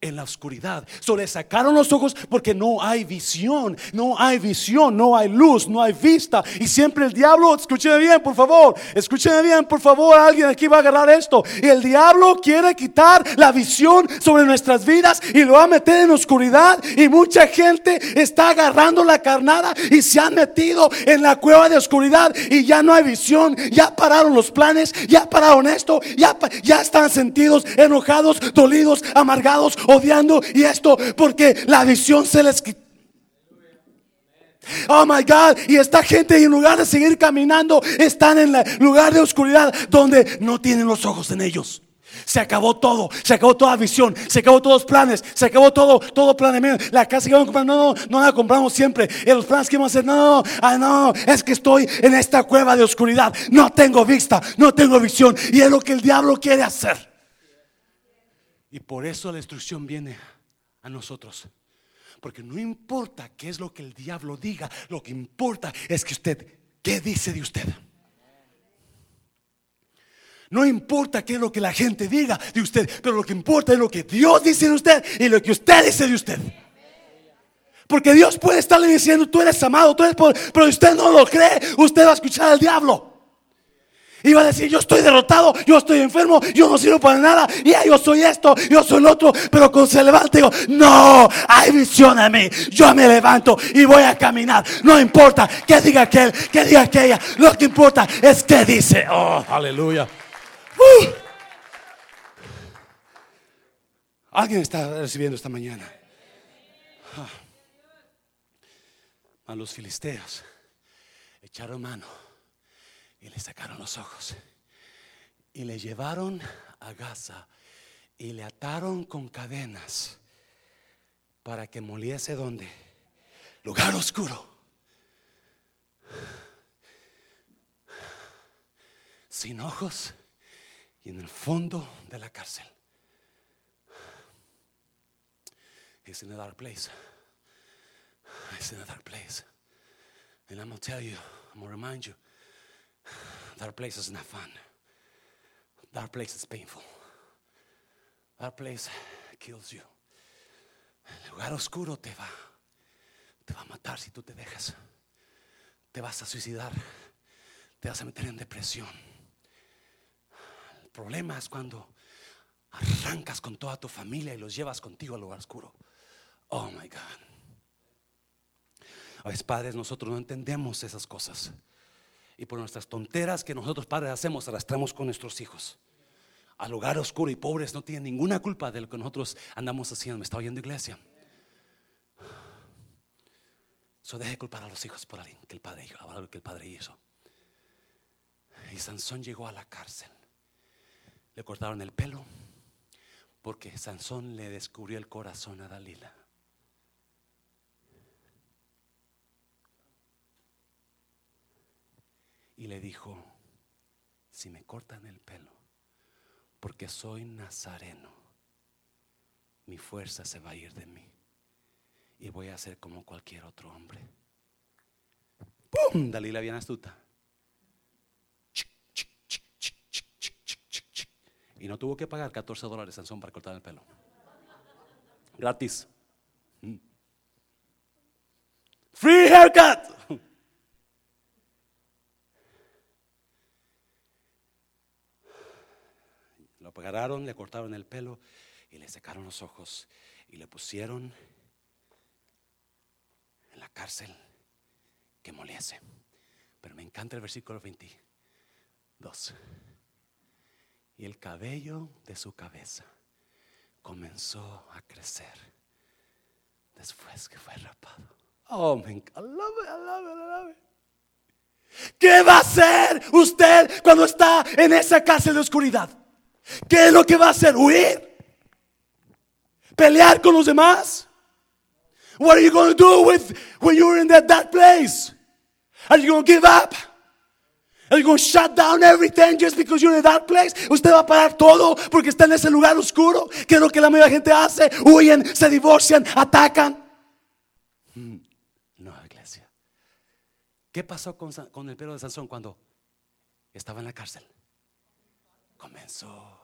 En la oscuridad. Solo le sacaron los ojos porque no hay visión, no hay visión, no hay luz, no hay vista. Y siempre el diablo, escúcheme bien, por favor, escúcheme bien, por favor, alguien aquí va a agarrar esto. Y el diablo quiere quitar la visión sobre nuestras vidas y lo va a meter en oscuridad. Y mucha gente está agarrando la carnada y se han metido en la cueva de oscuridad y ya no hay visión, ya pararon los planes, ya pararon esto, ya, ya están sentidos, enojados, dolidos, amargados odiando y esto porque la visión se les quitó. Oh my God. Y esta gente en lugar de seguir caminando, están en el lugar de oscuridad donde no tienen los ojos en ellos. Se acabó todo, se acabó toda visión, se acabó todos los planes, se acabó todo, todo planeamiento. La casa que vamos a comprar, no, no, no la compramos siempre. Y los planes que vamos a hacer, no, no, no, es que estoy en esta cueva de oscuridad. No tengo vista, no tengo visión. Y es lo que el diablo quiere hacer. Y por eso la destrucción viene a nosotros. Porque no importa qué es lo que el diablo diga, lo que importa es que usted, ¿qué dice de usted? No importa qué es lo que la gente diga de usted, pero lo que importa es lo que Dios dice de usted y lo que usted dice de usted. Porque Dios puede estarle diciendo, tú eres amado, tú eres pero usted no lo cree, usted va a escuchar al diablo. Iba a decir, yo estoy derrotado, yo estoy enfermo, yo no sirvo para nada, y yo soy esto, yo soy lo otro, pero cuando se levanta digo, no, hay visión en mí, yo me levanto y voy a caminar, no importa que diga aquel, que diga aquella, lo que importa es que dice, oh, aleluya. Uh. Alguien está recibiendo esta mañana. Ah. A los filisteos echaron mano y le sacaron los ojos. Y le llevaron a Gaza y le ataron con cadenas para que moliese donde? Lugar oscuro. Sin ojos y en el fondo de la cárcel. It's in a dark place. It's in a dark place. And I'm gonna tell you, I'm gonna remind you. That place is not fun. That place is painful. That place kills you. El lugar oscuro te va, te va a matar si tú te dejas. Te vas a suicidar. Te vas a meter en depresión. El problema es cuando arrancas con toda tu familia y los llevas contigo al lugar oscuro. Oh my God. A veces, padres, nosotros no entendemos esas cosas y por nuestras tonteras que nosotros padres hacemos, arrastramos con nuestros hijos al lugar oscuro y pobres no tienen ninguna culpa de lo que nosotros andamos haciendo. Me está oyendo iglesia. Eso deje culpar a los hijos por alguien que el padre hizo, que el padre hizo. Y Sansón llegó a la cárcel. Le cortaron el pelo porque Sansón le descubrió el corazón a Dalila. Y le dijo, si me cortan el pelo, porque soy nazareno, mi fuerza se va a ir de mí y voy a ser como cualquier otro hombre. ¡Pum! Dalila bien astuta. Y no tuvo que pagar 14 dólares Sansón para cortar el pelo. Gratis. Mm. Free haircut. Lo agarraron, le cortaron el pelo y le secaron los ojos y le pusieron en la cárcel que moliese. Pero me encanta el versículo 22. Y el cabello de su cabeza comenzó a crecer después que fue rapado. Oh, me encanta. ¿Qué va a hacer usted cuando está en esa cárcel de oscuridad? ¿Qué es lo que va a hacer? ¿Huir? ¿Pelear con los demás? What are you going to do with when you're in that dark place? Are you going to give up? Are you going to shut down everything just because you're in dark place? Usted va a parar todo porque está en ese lugar oscuro. ¿Qué es lo que la mayoría de gente hace? Huyen, se divorcian, atacan. No, iglesia. ¿Qué pasó con, con el pelo de Sansón cuando estaba en la cárcel? Comenzó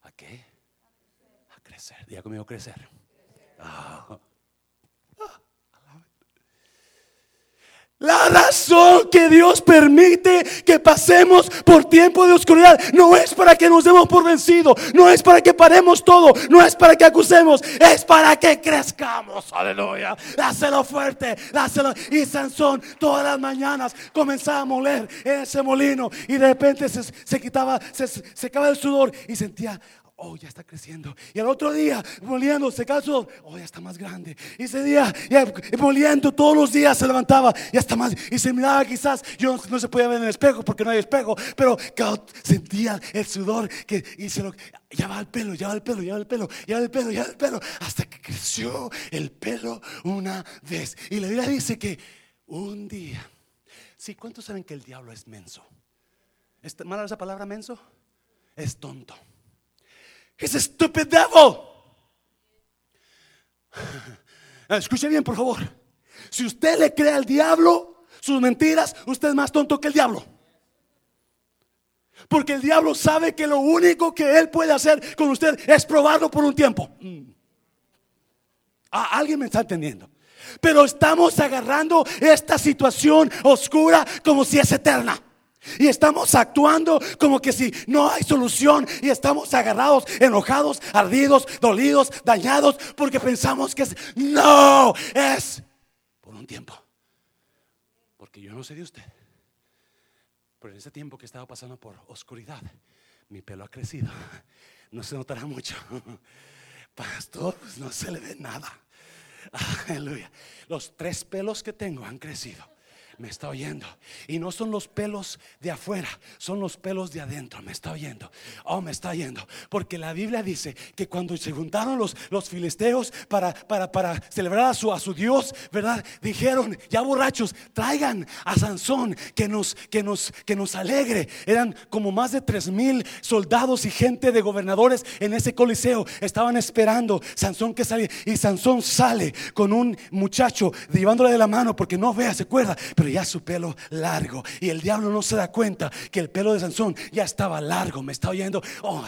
¿A qué? A crecer. Diga conmigo crecer. Ah. La razón que Dios permite que pasemos por tiempo de oscuridad no es para que nos demos por vencido, no es para que paremos todo, no es para que acusemos, es para que crezcamos. Aleluya. Dáselo fuerte, dáselo. Y Sansón todas las mañanas comenzaba a moler en ese molino y de repente se, quitaba, se secaba el sudor y sentía oh, ya está creciendo. Y al otro día, moliendo, se cansó, oh, ya está más grande. Y ese día, ya, moliendo, todos los días se levantaba, ya está más. Y se miraba quizás, yo no, se podía ver en el espejo porque no hay espejo, pero sentía el sudor que, y se lo, ya va el pelo, ya va el pelo, ya va el pelo, ya va el pelo, ya va el pelo, hasta que creció el pelo una vez. Y la Biblia dice que un día, sí, ¿cuántos saben que el diablo es menso? ¿Es mala esa palabra menso? Es tonto. He's a stupid devil. <laughs> Escuche bien, por favor. Si usted le cree al diablo sus mentiras, usted es más tonto que el diablo. Porque el diablo sabe que lo único que él puede hacer con usted es probarlo por un tiempo. Mm. Ah, alguien me está entendiendo. Pero estamos agarrando esta situación oscura como si es eterna. Y estamos actuando como que si no hay solución y estamos agarrados, enojados, ardidos, dolidos, dañados, porque pensamos que es, no, es por un tiempo. Porque yo no sé de usted, pero en ese tiempo que estaba pasando por oscuridad, mi pelo ha crecido. No se notará mucho. Pastor, pues no se le ve nada. Aleluya. Los tres pelos que tengo han crecido me está oyendo. Y no son los pelos de afuera, son los pelos de adentro. Me está oyendo. Oh, me está oyendo. Porque la Biblia dice que cuando se juntaron los, los filisteos para, para, para celebrar a su, a su Dios, ¿verdad? Dijeron, ya borrachos, traigan a Sansón que nos, que nos, que nos alegre. Eran como más de tres mil soldados y gente de gobernadores en ese coliseo. Estaban esperando Sansón que saliera. Y Sansón sale con un muchacho llevándole de la mano porque no vea, se acuerda ya su pelo largo. Y el diablo no se da cuenta que el pelo de Sansón ya estaba largo. Me está oyendo. Oh,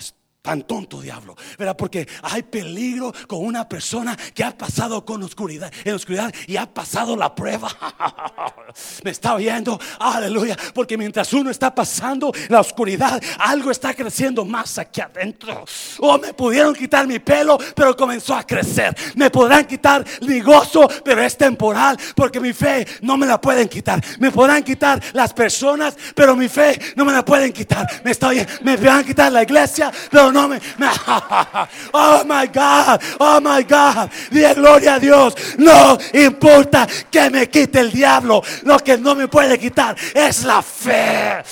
tan tonto diablo, ¿verdad? Porque hay peligro con una persona que ha pasado con oscuridad, en oscuridad y ha pasado la prueba. <laughs> Me está oyendo, aleluya, porque mientras uno está pasando la oscuridad, algo está creciendo más aquí adentro. Oh, me pudieron quitar mi pelo, pero comenzó a crecer. Me podrán quitar mi gozo, pero es temporal, porque mi fe no me la pueden quitar. Me podrán quitar las personas, pero mi fe no me la pueden quitar. Me está oyendo, me a quitar la iglesia, pero no me, <laughs> Oh my God, oh my God. Dile gloria a Dios. No importa que me quite el diablo. Lo que no me puede quitar es la fe.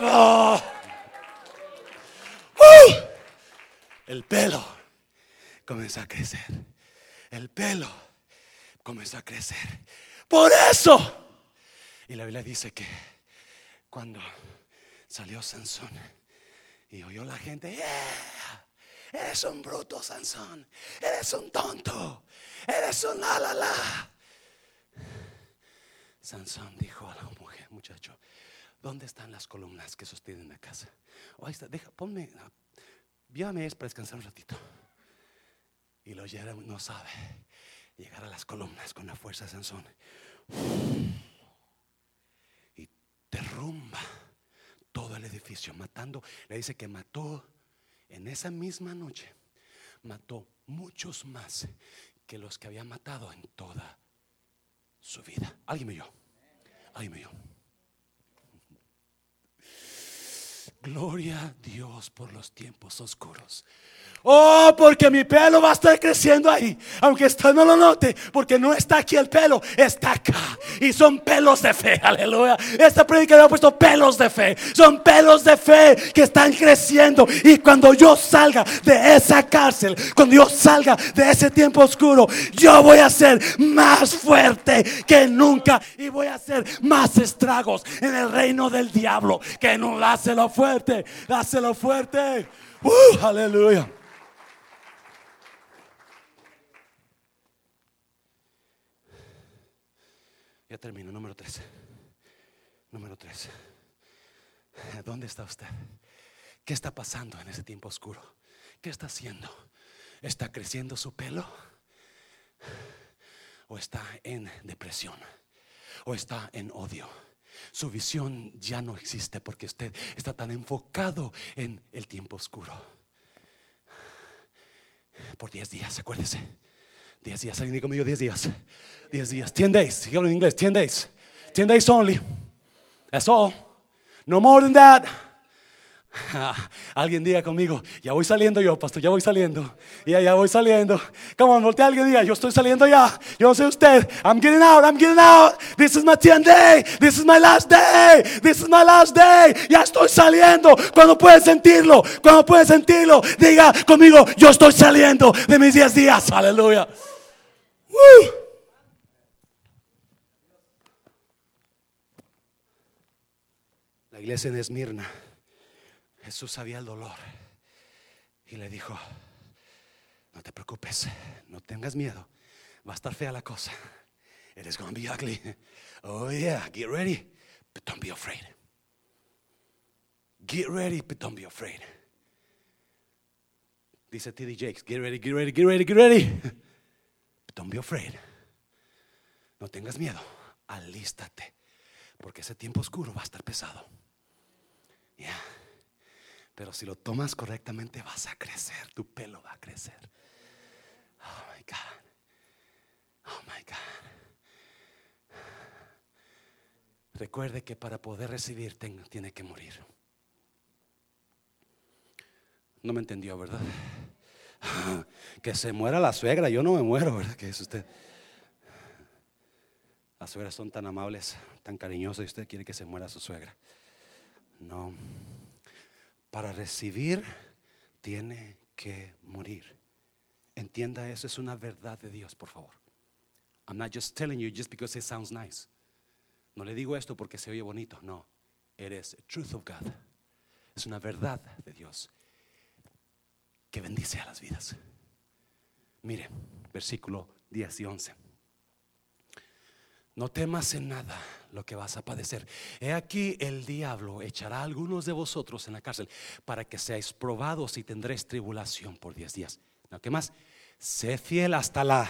Oh. Uh. El pelo comenzó a crecer. El pelo comenzó a crecer. Por eso. Y la Biblia dice que cuando salió Sansón y oyó la gente, eres un bruto, Sansón, eres un tonto, eres un la la la. Sansón dijo a la mujer, muchacho, ¿dónde están las columnas que sostienen la casa? Oh, ahí está, deja, ponme, llévame es para descansar un ratito. Y lo oyeron, no sabe llegar a las columnas con la fuerza de Sansón. Y derrumba todo el edificio, matando. Le dice que mató en esa misma noche, mató muchos más que los que había matado en toda su vida. Alguien me oyó. Alguien me oyó. Gloria a Dios por los tiempos oscuros. Oh, porque mi pelo va a estar creciendo ahí. Aunque usted no lo note, porque no está aquí el pelo, está acá. Y son pelos de fe, <laughs> aleluya. Esta predica ha puesto pelos de fe. Son pelos de fe que están creciendo. Y cuando yo salga de esa cárcel, cuando yo salga de ese tiempo oscuro, yo voy a ser más fuerte que nunca. Y voy a hacer más estragos en el reino del diablo. Que no, dáselo fuerte, dáselo fuerte. Uh, aleluya. Ya termino, número tres. Número tres. ¿Dónde está usted? ¿Qué está pasando en ese tiempo oscuro? ¿Qué está haciendo? ¿Está creciendo su pelo? ¿O está en depresión? ¿O está en odio? Su visión ya no existe porque usted está tan enfocado en el tiempo oscuro. Por 10 días, acuérdese. 10 días, alguien conmigo 10 días. 10 días, 10 days, dígalo en inglés, 10 days. 10 days only. That's all. No more than that. <laughs> alguien diga conmigo, ya voy saliendo yo, pastor, ya voy saliendo. Ya, ya voy saliendo. Come on, voltea alguien diga, yo estoy saliendo ya. Yo no sé usted. I'm getting out, I'm getting out. This is my 10 day. This is my last day. This is my last day. Ya estoy saliendo. Cuando puede sentirlo, cuando puede sentirlo, diga conmigo, yo estoy saliendo de mis 10 días. Aleluya. La iglesia en Esmirna Jesús sabía el dolor y le dijo, no te preocupes, no tengas miedo, va a estar fea la cosa. It is going to be ugly. Oh yeah, get ready, but don't be afraid. Get ready, but don't be afraid. Dice T.D. Jakes, get ready, get ready, get ready, get ready. But don't be afraid. No tengas miedo, alístate, porque ese tiempo oscuro va a estar pesado. Yeah. Pero si lo tomas correctamente vas a crecer, tu pelo va a crecer. Oh my God. Oh my God. Recuerde que para poder recibir tiene que morir. No me entendió, ¿verdad? <laughs> Que se muera la suegra, yo no me muero, ¿verdad? Que es usted. Las suegras son tan amables, tan cariñosas y usted quiere que se muera su suegra. No para recibir tiene que morir. Entienda eso, es una verdad de Dios, por favor. I'm not just telling you just because it sounds nice. No le digo esto porque se oye bonito, no. It is truth of God. Es una verdad de Dios que bendice a las vidas. Mire, versículo 10 y 11. No temas en nada lo que vas a padecer. He aquí el diablo echará a algunos de vosotros en la cárcel para que seáis probados y tendréis tribulación por diez días. ¿No qué más? Sé fiel hasta la,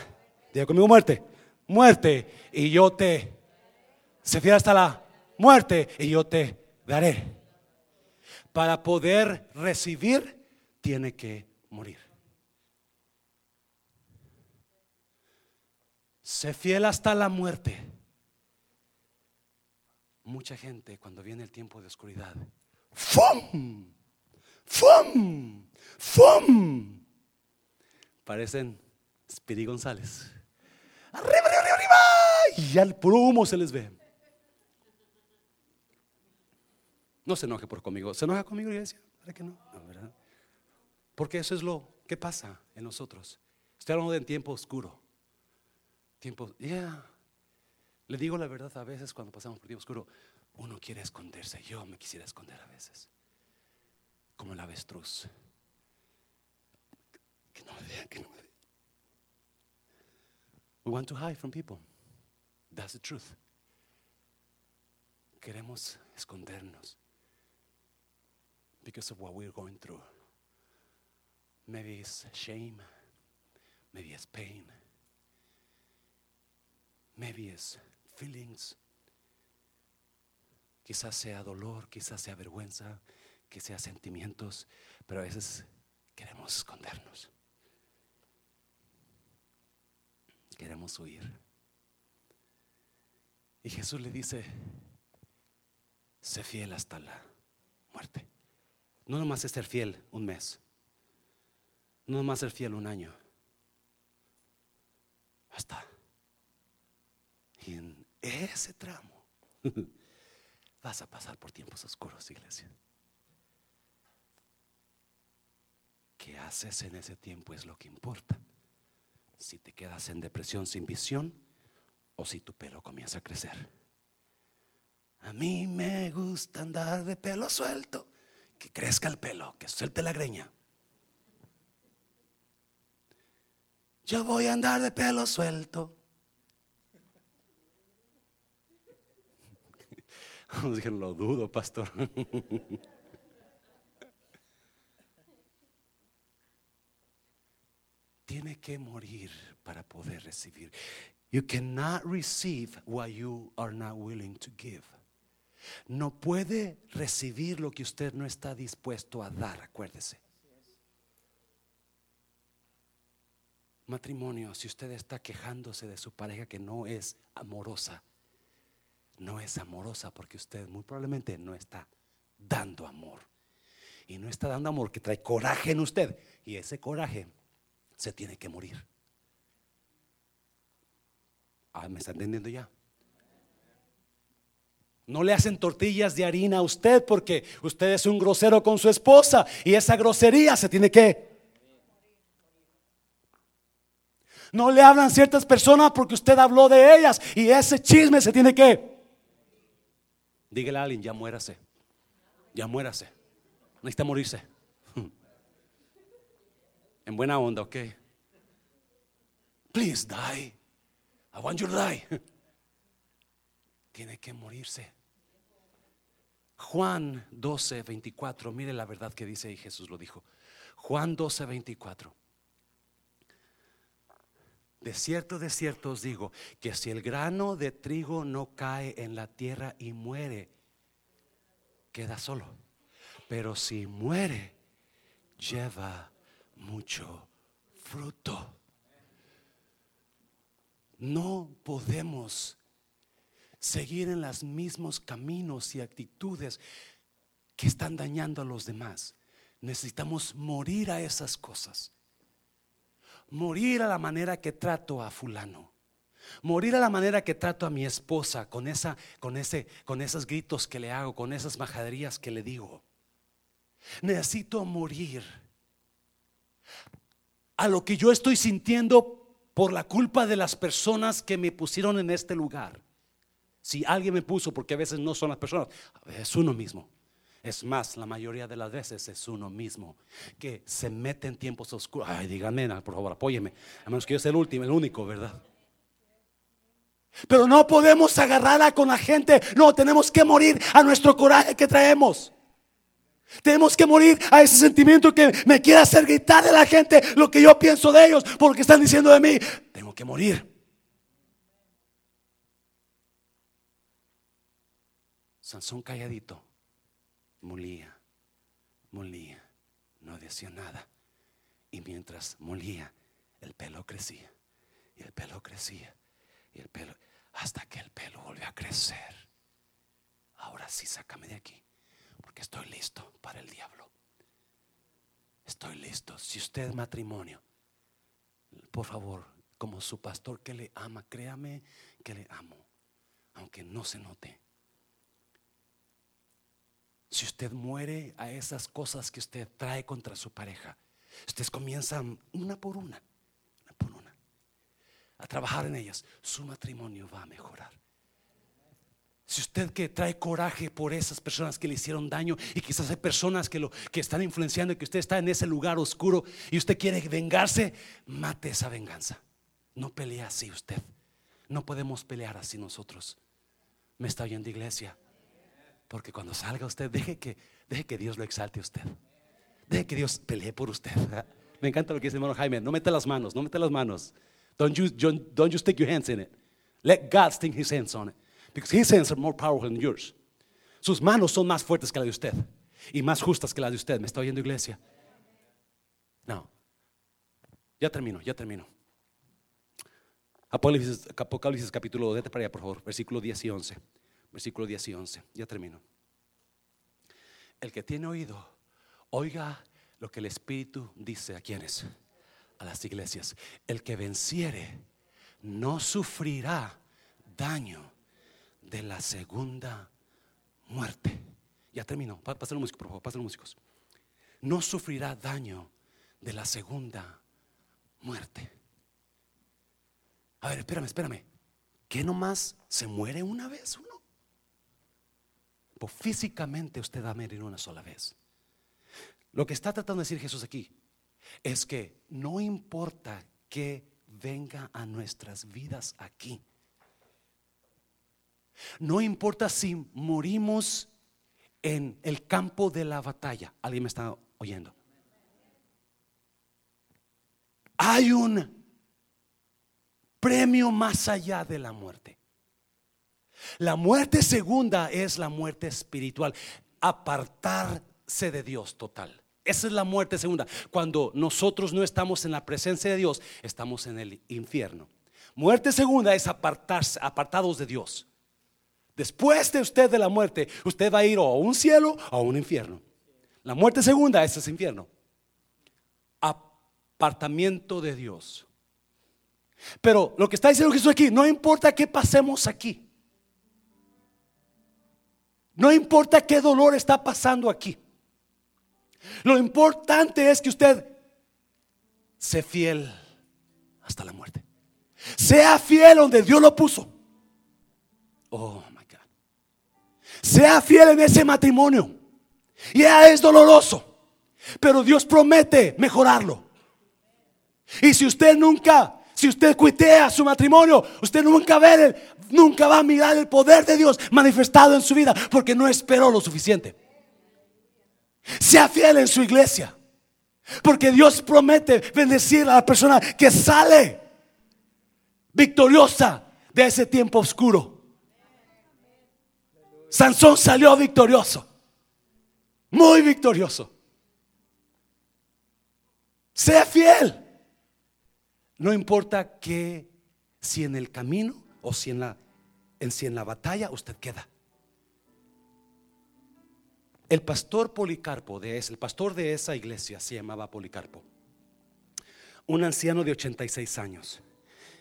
diga conmigo muerte, muerte y yo te, sé fiel hasta la muerte y yo te daré. Para poder recibir tiene que morir. Sé fiel hasta la muerte Mucha gente cuando viene el tiempo de oscuridad, ¡fum! ¡fum! ¡fum! Parecen Spiri González. ¡Arriba, arriba, arriba! Y ya el puro humo se les ve. No se enoje por conmigo. ¿Se enoja conmigo, iglesia? ¿Para que no? no ¿verdad? Porque eso es lo que pasa en nosotros. Estoy hablando de tiempo oscuro. Tiempo, ya. Le digo la verdad a veces cuando pasamos por tiempo oscuro, uno quiere esconderse. Yo me quisiera esconder a veces. Como el avestruz. Que no me vean, que no me vean. We want to hide from people. That's the truth. Queremos escondernos because of what we're going through. Maybe it's shame, maybe it's pain, maybe feelings. Quizás sea dolor, quizás sea vergüenza, que sea sentimientos, pero a veces queremos escondernos. Queremos huir. Y Jesús le dice, sé fiel hasta la muerte. No nomás es ser fiel un mes. No nomás ser fiel un año. Hasta. Y en ese tramo, <laughs> vas a pasar por tiempos oscuros, iglesia. ¿Qué haces en ese tiempo es lo que importa? Si te quedas en depresión sin visión o si tu pelo comienza a crecer. A mí me gusta andar de pelo suelto, que crezca el pelo, que suelte la greña. Yo voy a andar de pelo suelto. <laughs> Nos dijeron, lo dudo, pastor. <laughs> que morir para poder recibir. You cannot receive what you are not willing to give. No puede recibir lo que usted no está dispuesto a dar, acuérdese. Matrimonio, si usted está quejándose de su pareja que no es amorosa, no es amorosa porque usted muy probablemente no está dando amor. Y no está dando amor que trae coraje en usted. Y ese coraje se tiene que morir. Ah, ¿me está entendiendo ya? No le hacen tortillas de harina a usted porque usted es un grosero con su esposa y esa grosería se tiene que... No le hablan ciertas personas porque usted habló de ellas y ese chisme se tiene que... Dígale a alguien, ya muérase. Ya muérase. Necesita morirse. <laughs> En buena onda, ok. Please die. I want you to die. <laughs> Tiene que morirse. Juan 12, 24. Mire la verdad que dice y Jesús lo dijo. Juan 12, 24. De cierto, de cierto os digo que si el grano de trigo no cae en la tierra y muere, queda solo. Pero si muere, lleva mucho fruto. No podemos seguir en los mismos caminos y actitudes que están dañando a los demás. Necesitamos morir a esas cosas. Morir a la manera que trato a fulano. Morir a la manera que trato a mi esposa con esa con ese con esos gritos que le hago, con esas majaderías que le digo. Necesito morir a lo que yo estoy sintiendo por la culpa de las personas que me pusieron en este lugar. Si alguien me puso, porque a veces no son las personas, es uno mismo. Es más, la mayoría de las veces es uno mismo que se mete en tiempos oscuros. Ay, díganme, por favor, apóyeme. A menos que yo sea el último, el único, ¿verdad? Pero no podemos agarrarla con la gente. No, tenemos que morir a nuestro coraje que traemos. Tenemos que morir a ese sentimiento que me quiere hacer gritar de la gente lo que yo pienso de ellos, por lo que están diciendo de mí. Tengo que morir. Sansón calladito, molía, molía, no decía nada. Y mientras molía, el pelo crecía, y el pelo crecía, y el pelo, hasta que el pelo volvió a crecer. Ahora sí, sácame de aquí porque estoy listo para el diablo. Estoy listo. Si usted es matrimonio, por favor, como su pastor que le ama, créame que le amo, aunque no se note. Si usted muere a esas cosas que usted trae contra su pareja, ustedes comienzan una por una, una por una, a trabajar en ellas, su matrimonio va a mejorar. Si usted que trae coraje por esas personas que le hicieron daño y quizás hay personas que lo que están influenciando y que usted está en ese lugar oscuro y usted quiere vengarse, mate esa venganza. No pelea así usted. No podemos pelear así nosotros. Me está oyendo iglesia. Porque cuando salga usted, deje que, deje que Dios lo exalte a usted. Deje que Dios pelee por usted. <laughs> Me encanta lo que dice el hermano Jaime. No mete las manos, no mete las manos. Don't you, don't you stick your hands in it. Let God stick his hands on it. Because his hands are more powerful than yours. Sus manos son más fuertes que las de usted y más justas que las de usted. ¿Me está oyendo, iglesia? No. Ya termino, ya termino. Apocalipsis, Apocalipsis capítulo, vete para allá, por favor, versículo 10 y 11. Versículo 10 y 11. Ya termino. El que tiene oído, oiga lo que el Espíritu dice a quienes, a las iglesias. El que venciere no sufrirá daño de la segunda muerte. Ya terminó. Pasen los músicos, por favor, pasen los músicos. No sufrirá daño de la segunda muerte. A ver, espérame, espérame. ¿Qué nomás se muere una vez uno? Físicamente usted va a morir una sola vez. Lo que está tratando de decir Jesús aquí es que no importa que venga a nuestras vidas aquí no importa si morimos en el campo de la batalla. ¿Alguien me está oyendo? Hay un premio más allá de la muerte. La muerte segunda es la muerte espiritual, apartarse de Dios total. Esa es la muerte segunda. Cuando nosotros no estamos en la presencia de Dios, estamos en el infierno. Muerte segunda es apartarse, apartados de Dios. Después de usted de la muerte, usted va a ir a un cielo o a un infierno. La muerte segunda es ese infierno. Apartamiento de Dios. Pero lo que está diciendo Jesús aquí, no importa qué pasemos aquí. No importa qué dolor está pasando aquí. Lo importante es que usted sea fiel hasta la muerte. Sea fiel donde Dios lo puso. Oh my God. Sea fiel en ese matrimonio. Ya es doloroso. Pero Dios promete mejorarlo. Y si usted nunca, si usted cuitea su matrimonio, usted nunca nunca va a mirar el poder de Dios manifestado en su vida porque no esperó lo suficiente. Sea fiel en su iglesia. Porque Dios promete bendecir a la persona que sale victoriosa de ese tiempo oscuro. Sansón salió victorioso. Muy victorioso. Sea fiel. No importa que si en el camino o si en la, en, si en la batalla usted queda. El pastor Policarpo de ese, el pastor de esa iglesia se llamaba Policarpo. Un anciano de 86 años.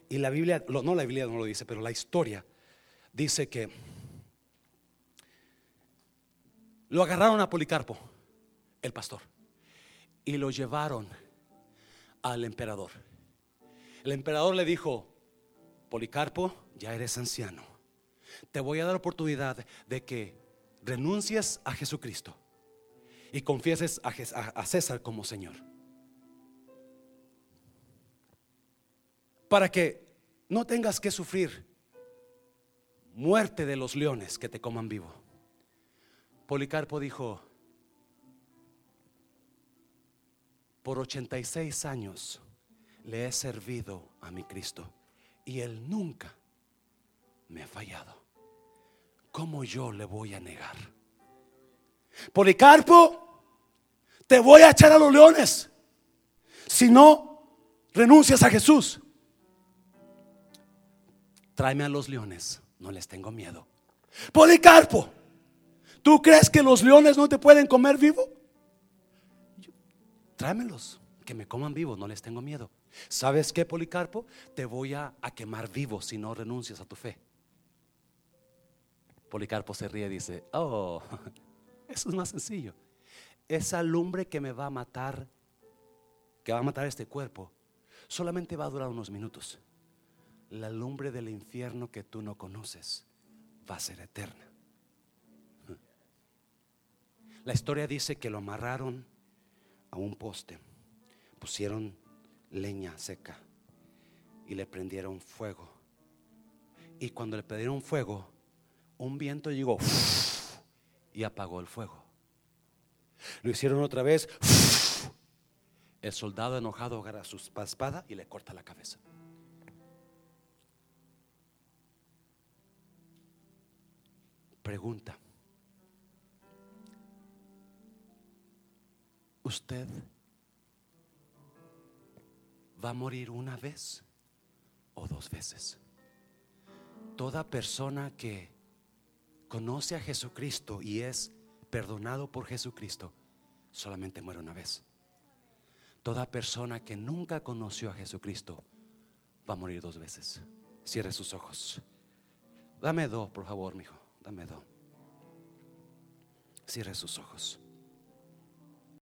Y la Biblia, no la Biblia no lo dice, pero la historia dice que lo agarraron a Policarpo, el pastor, y lo llevaron al emperador. El emperador le dijo, Policarpo, ya eres anciano. Te voy a dar oportunidad de que renuncies a Jesucristo y confieses a, César como Señor. Para que no tengas que sufrir muerte de los leones que te coman vivo. Policarpo dijo, por 86 años le he servido a mi Cristo y Él nunca me ha fallado. ¿cómo yo le voy a negar? Policarpo, te voy a echar a los leones. Si no, renuncias a Jesús. Tráeme a los leones, no les tengo miedo. Policarpo, ¿tú crees que los leones no te pueden comer vivo? Tráemelos, que me coman vivo, no les tengo miedo. ¿Sabes qué, Policarpo? Te voy a, quemar vivo si no renuncias a tu fe. Policarpo se ríe y dice, oh, <laughs> eso es más sencillo. Esa lumbre que me va a matar, que va a matar este cuerpo, solamente va a durar unos minutos. La lumbre del infierno que tú no conoces va a ser eterna. La historia dice que lo amarraron a un poste, pusieron leña seca y le prendieron fuego. Y cuando le prendieron fuego, un viento llegó y apagó el fuego. Lo hicieron otra vez. El soldado enojado agarra su espada y le corta la cabeza. Pregunta. ¿Usted va a morir una vez o dos veces? Toda persona que conoce a Jesucristo y es perdonado por Jesucristo, solamente muere una vez. Toda persona que nunca conoció a Jesucristo va a morir dos veces. Cierre sus ojos. Dame dos, por favor, mijo. Dame dos. Cierre sus ojos.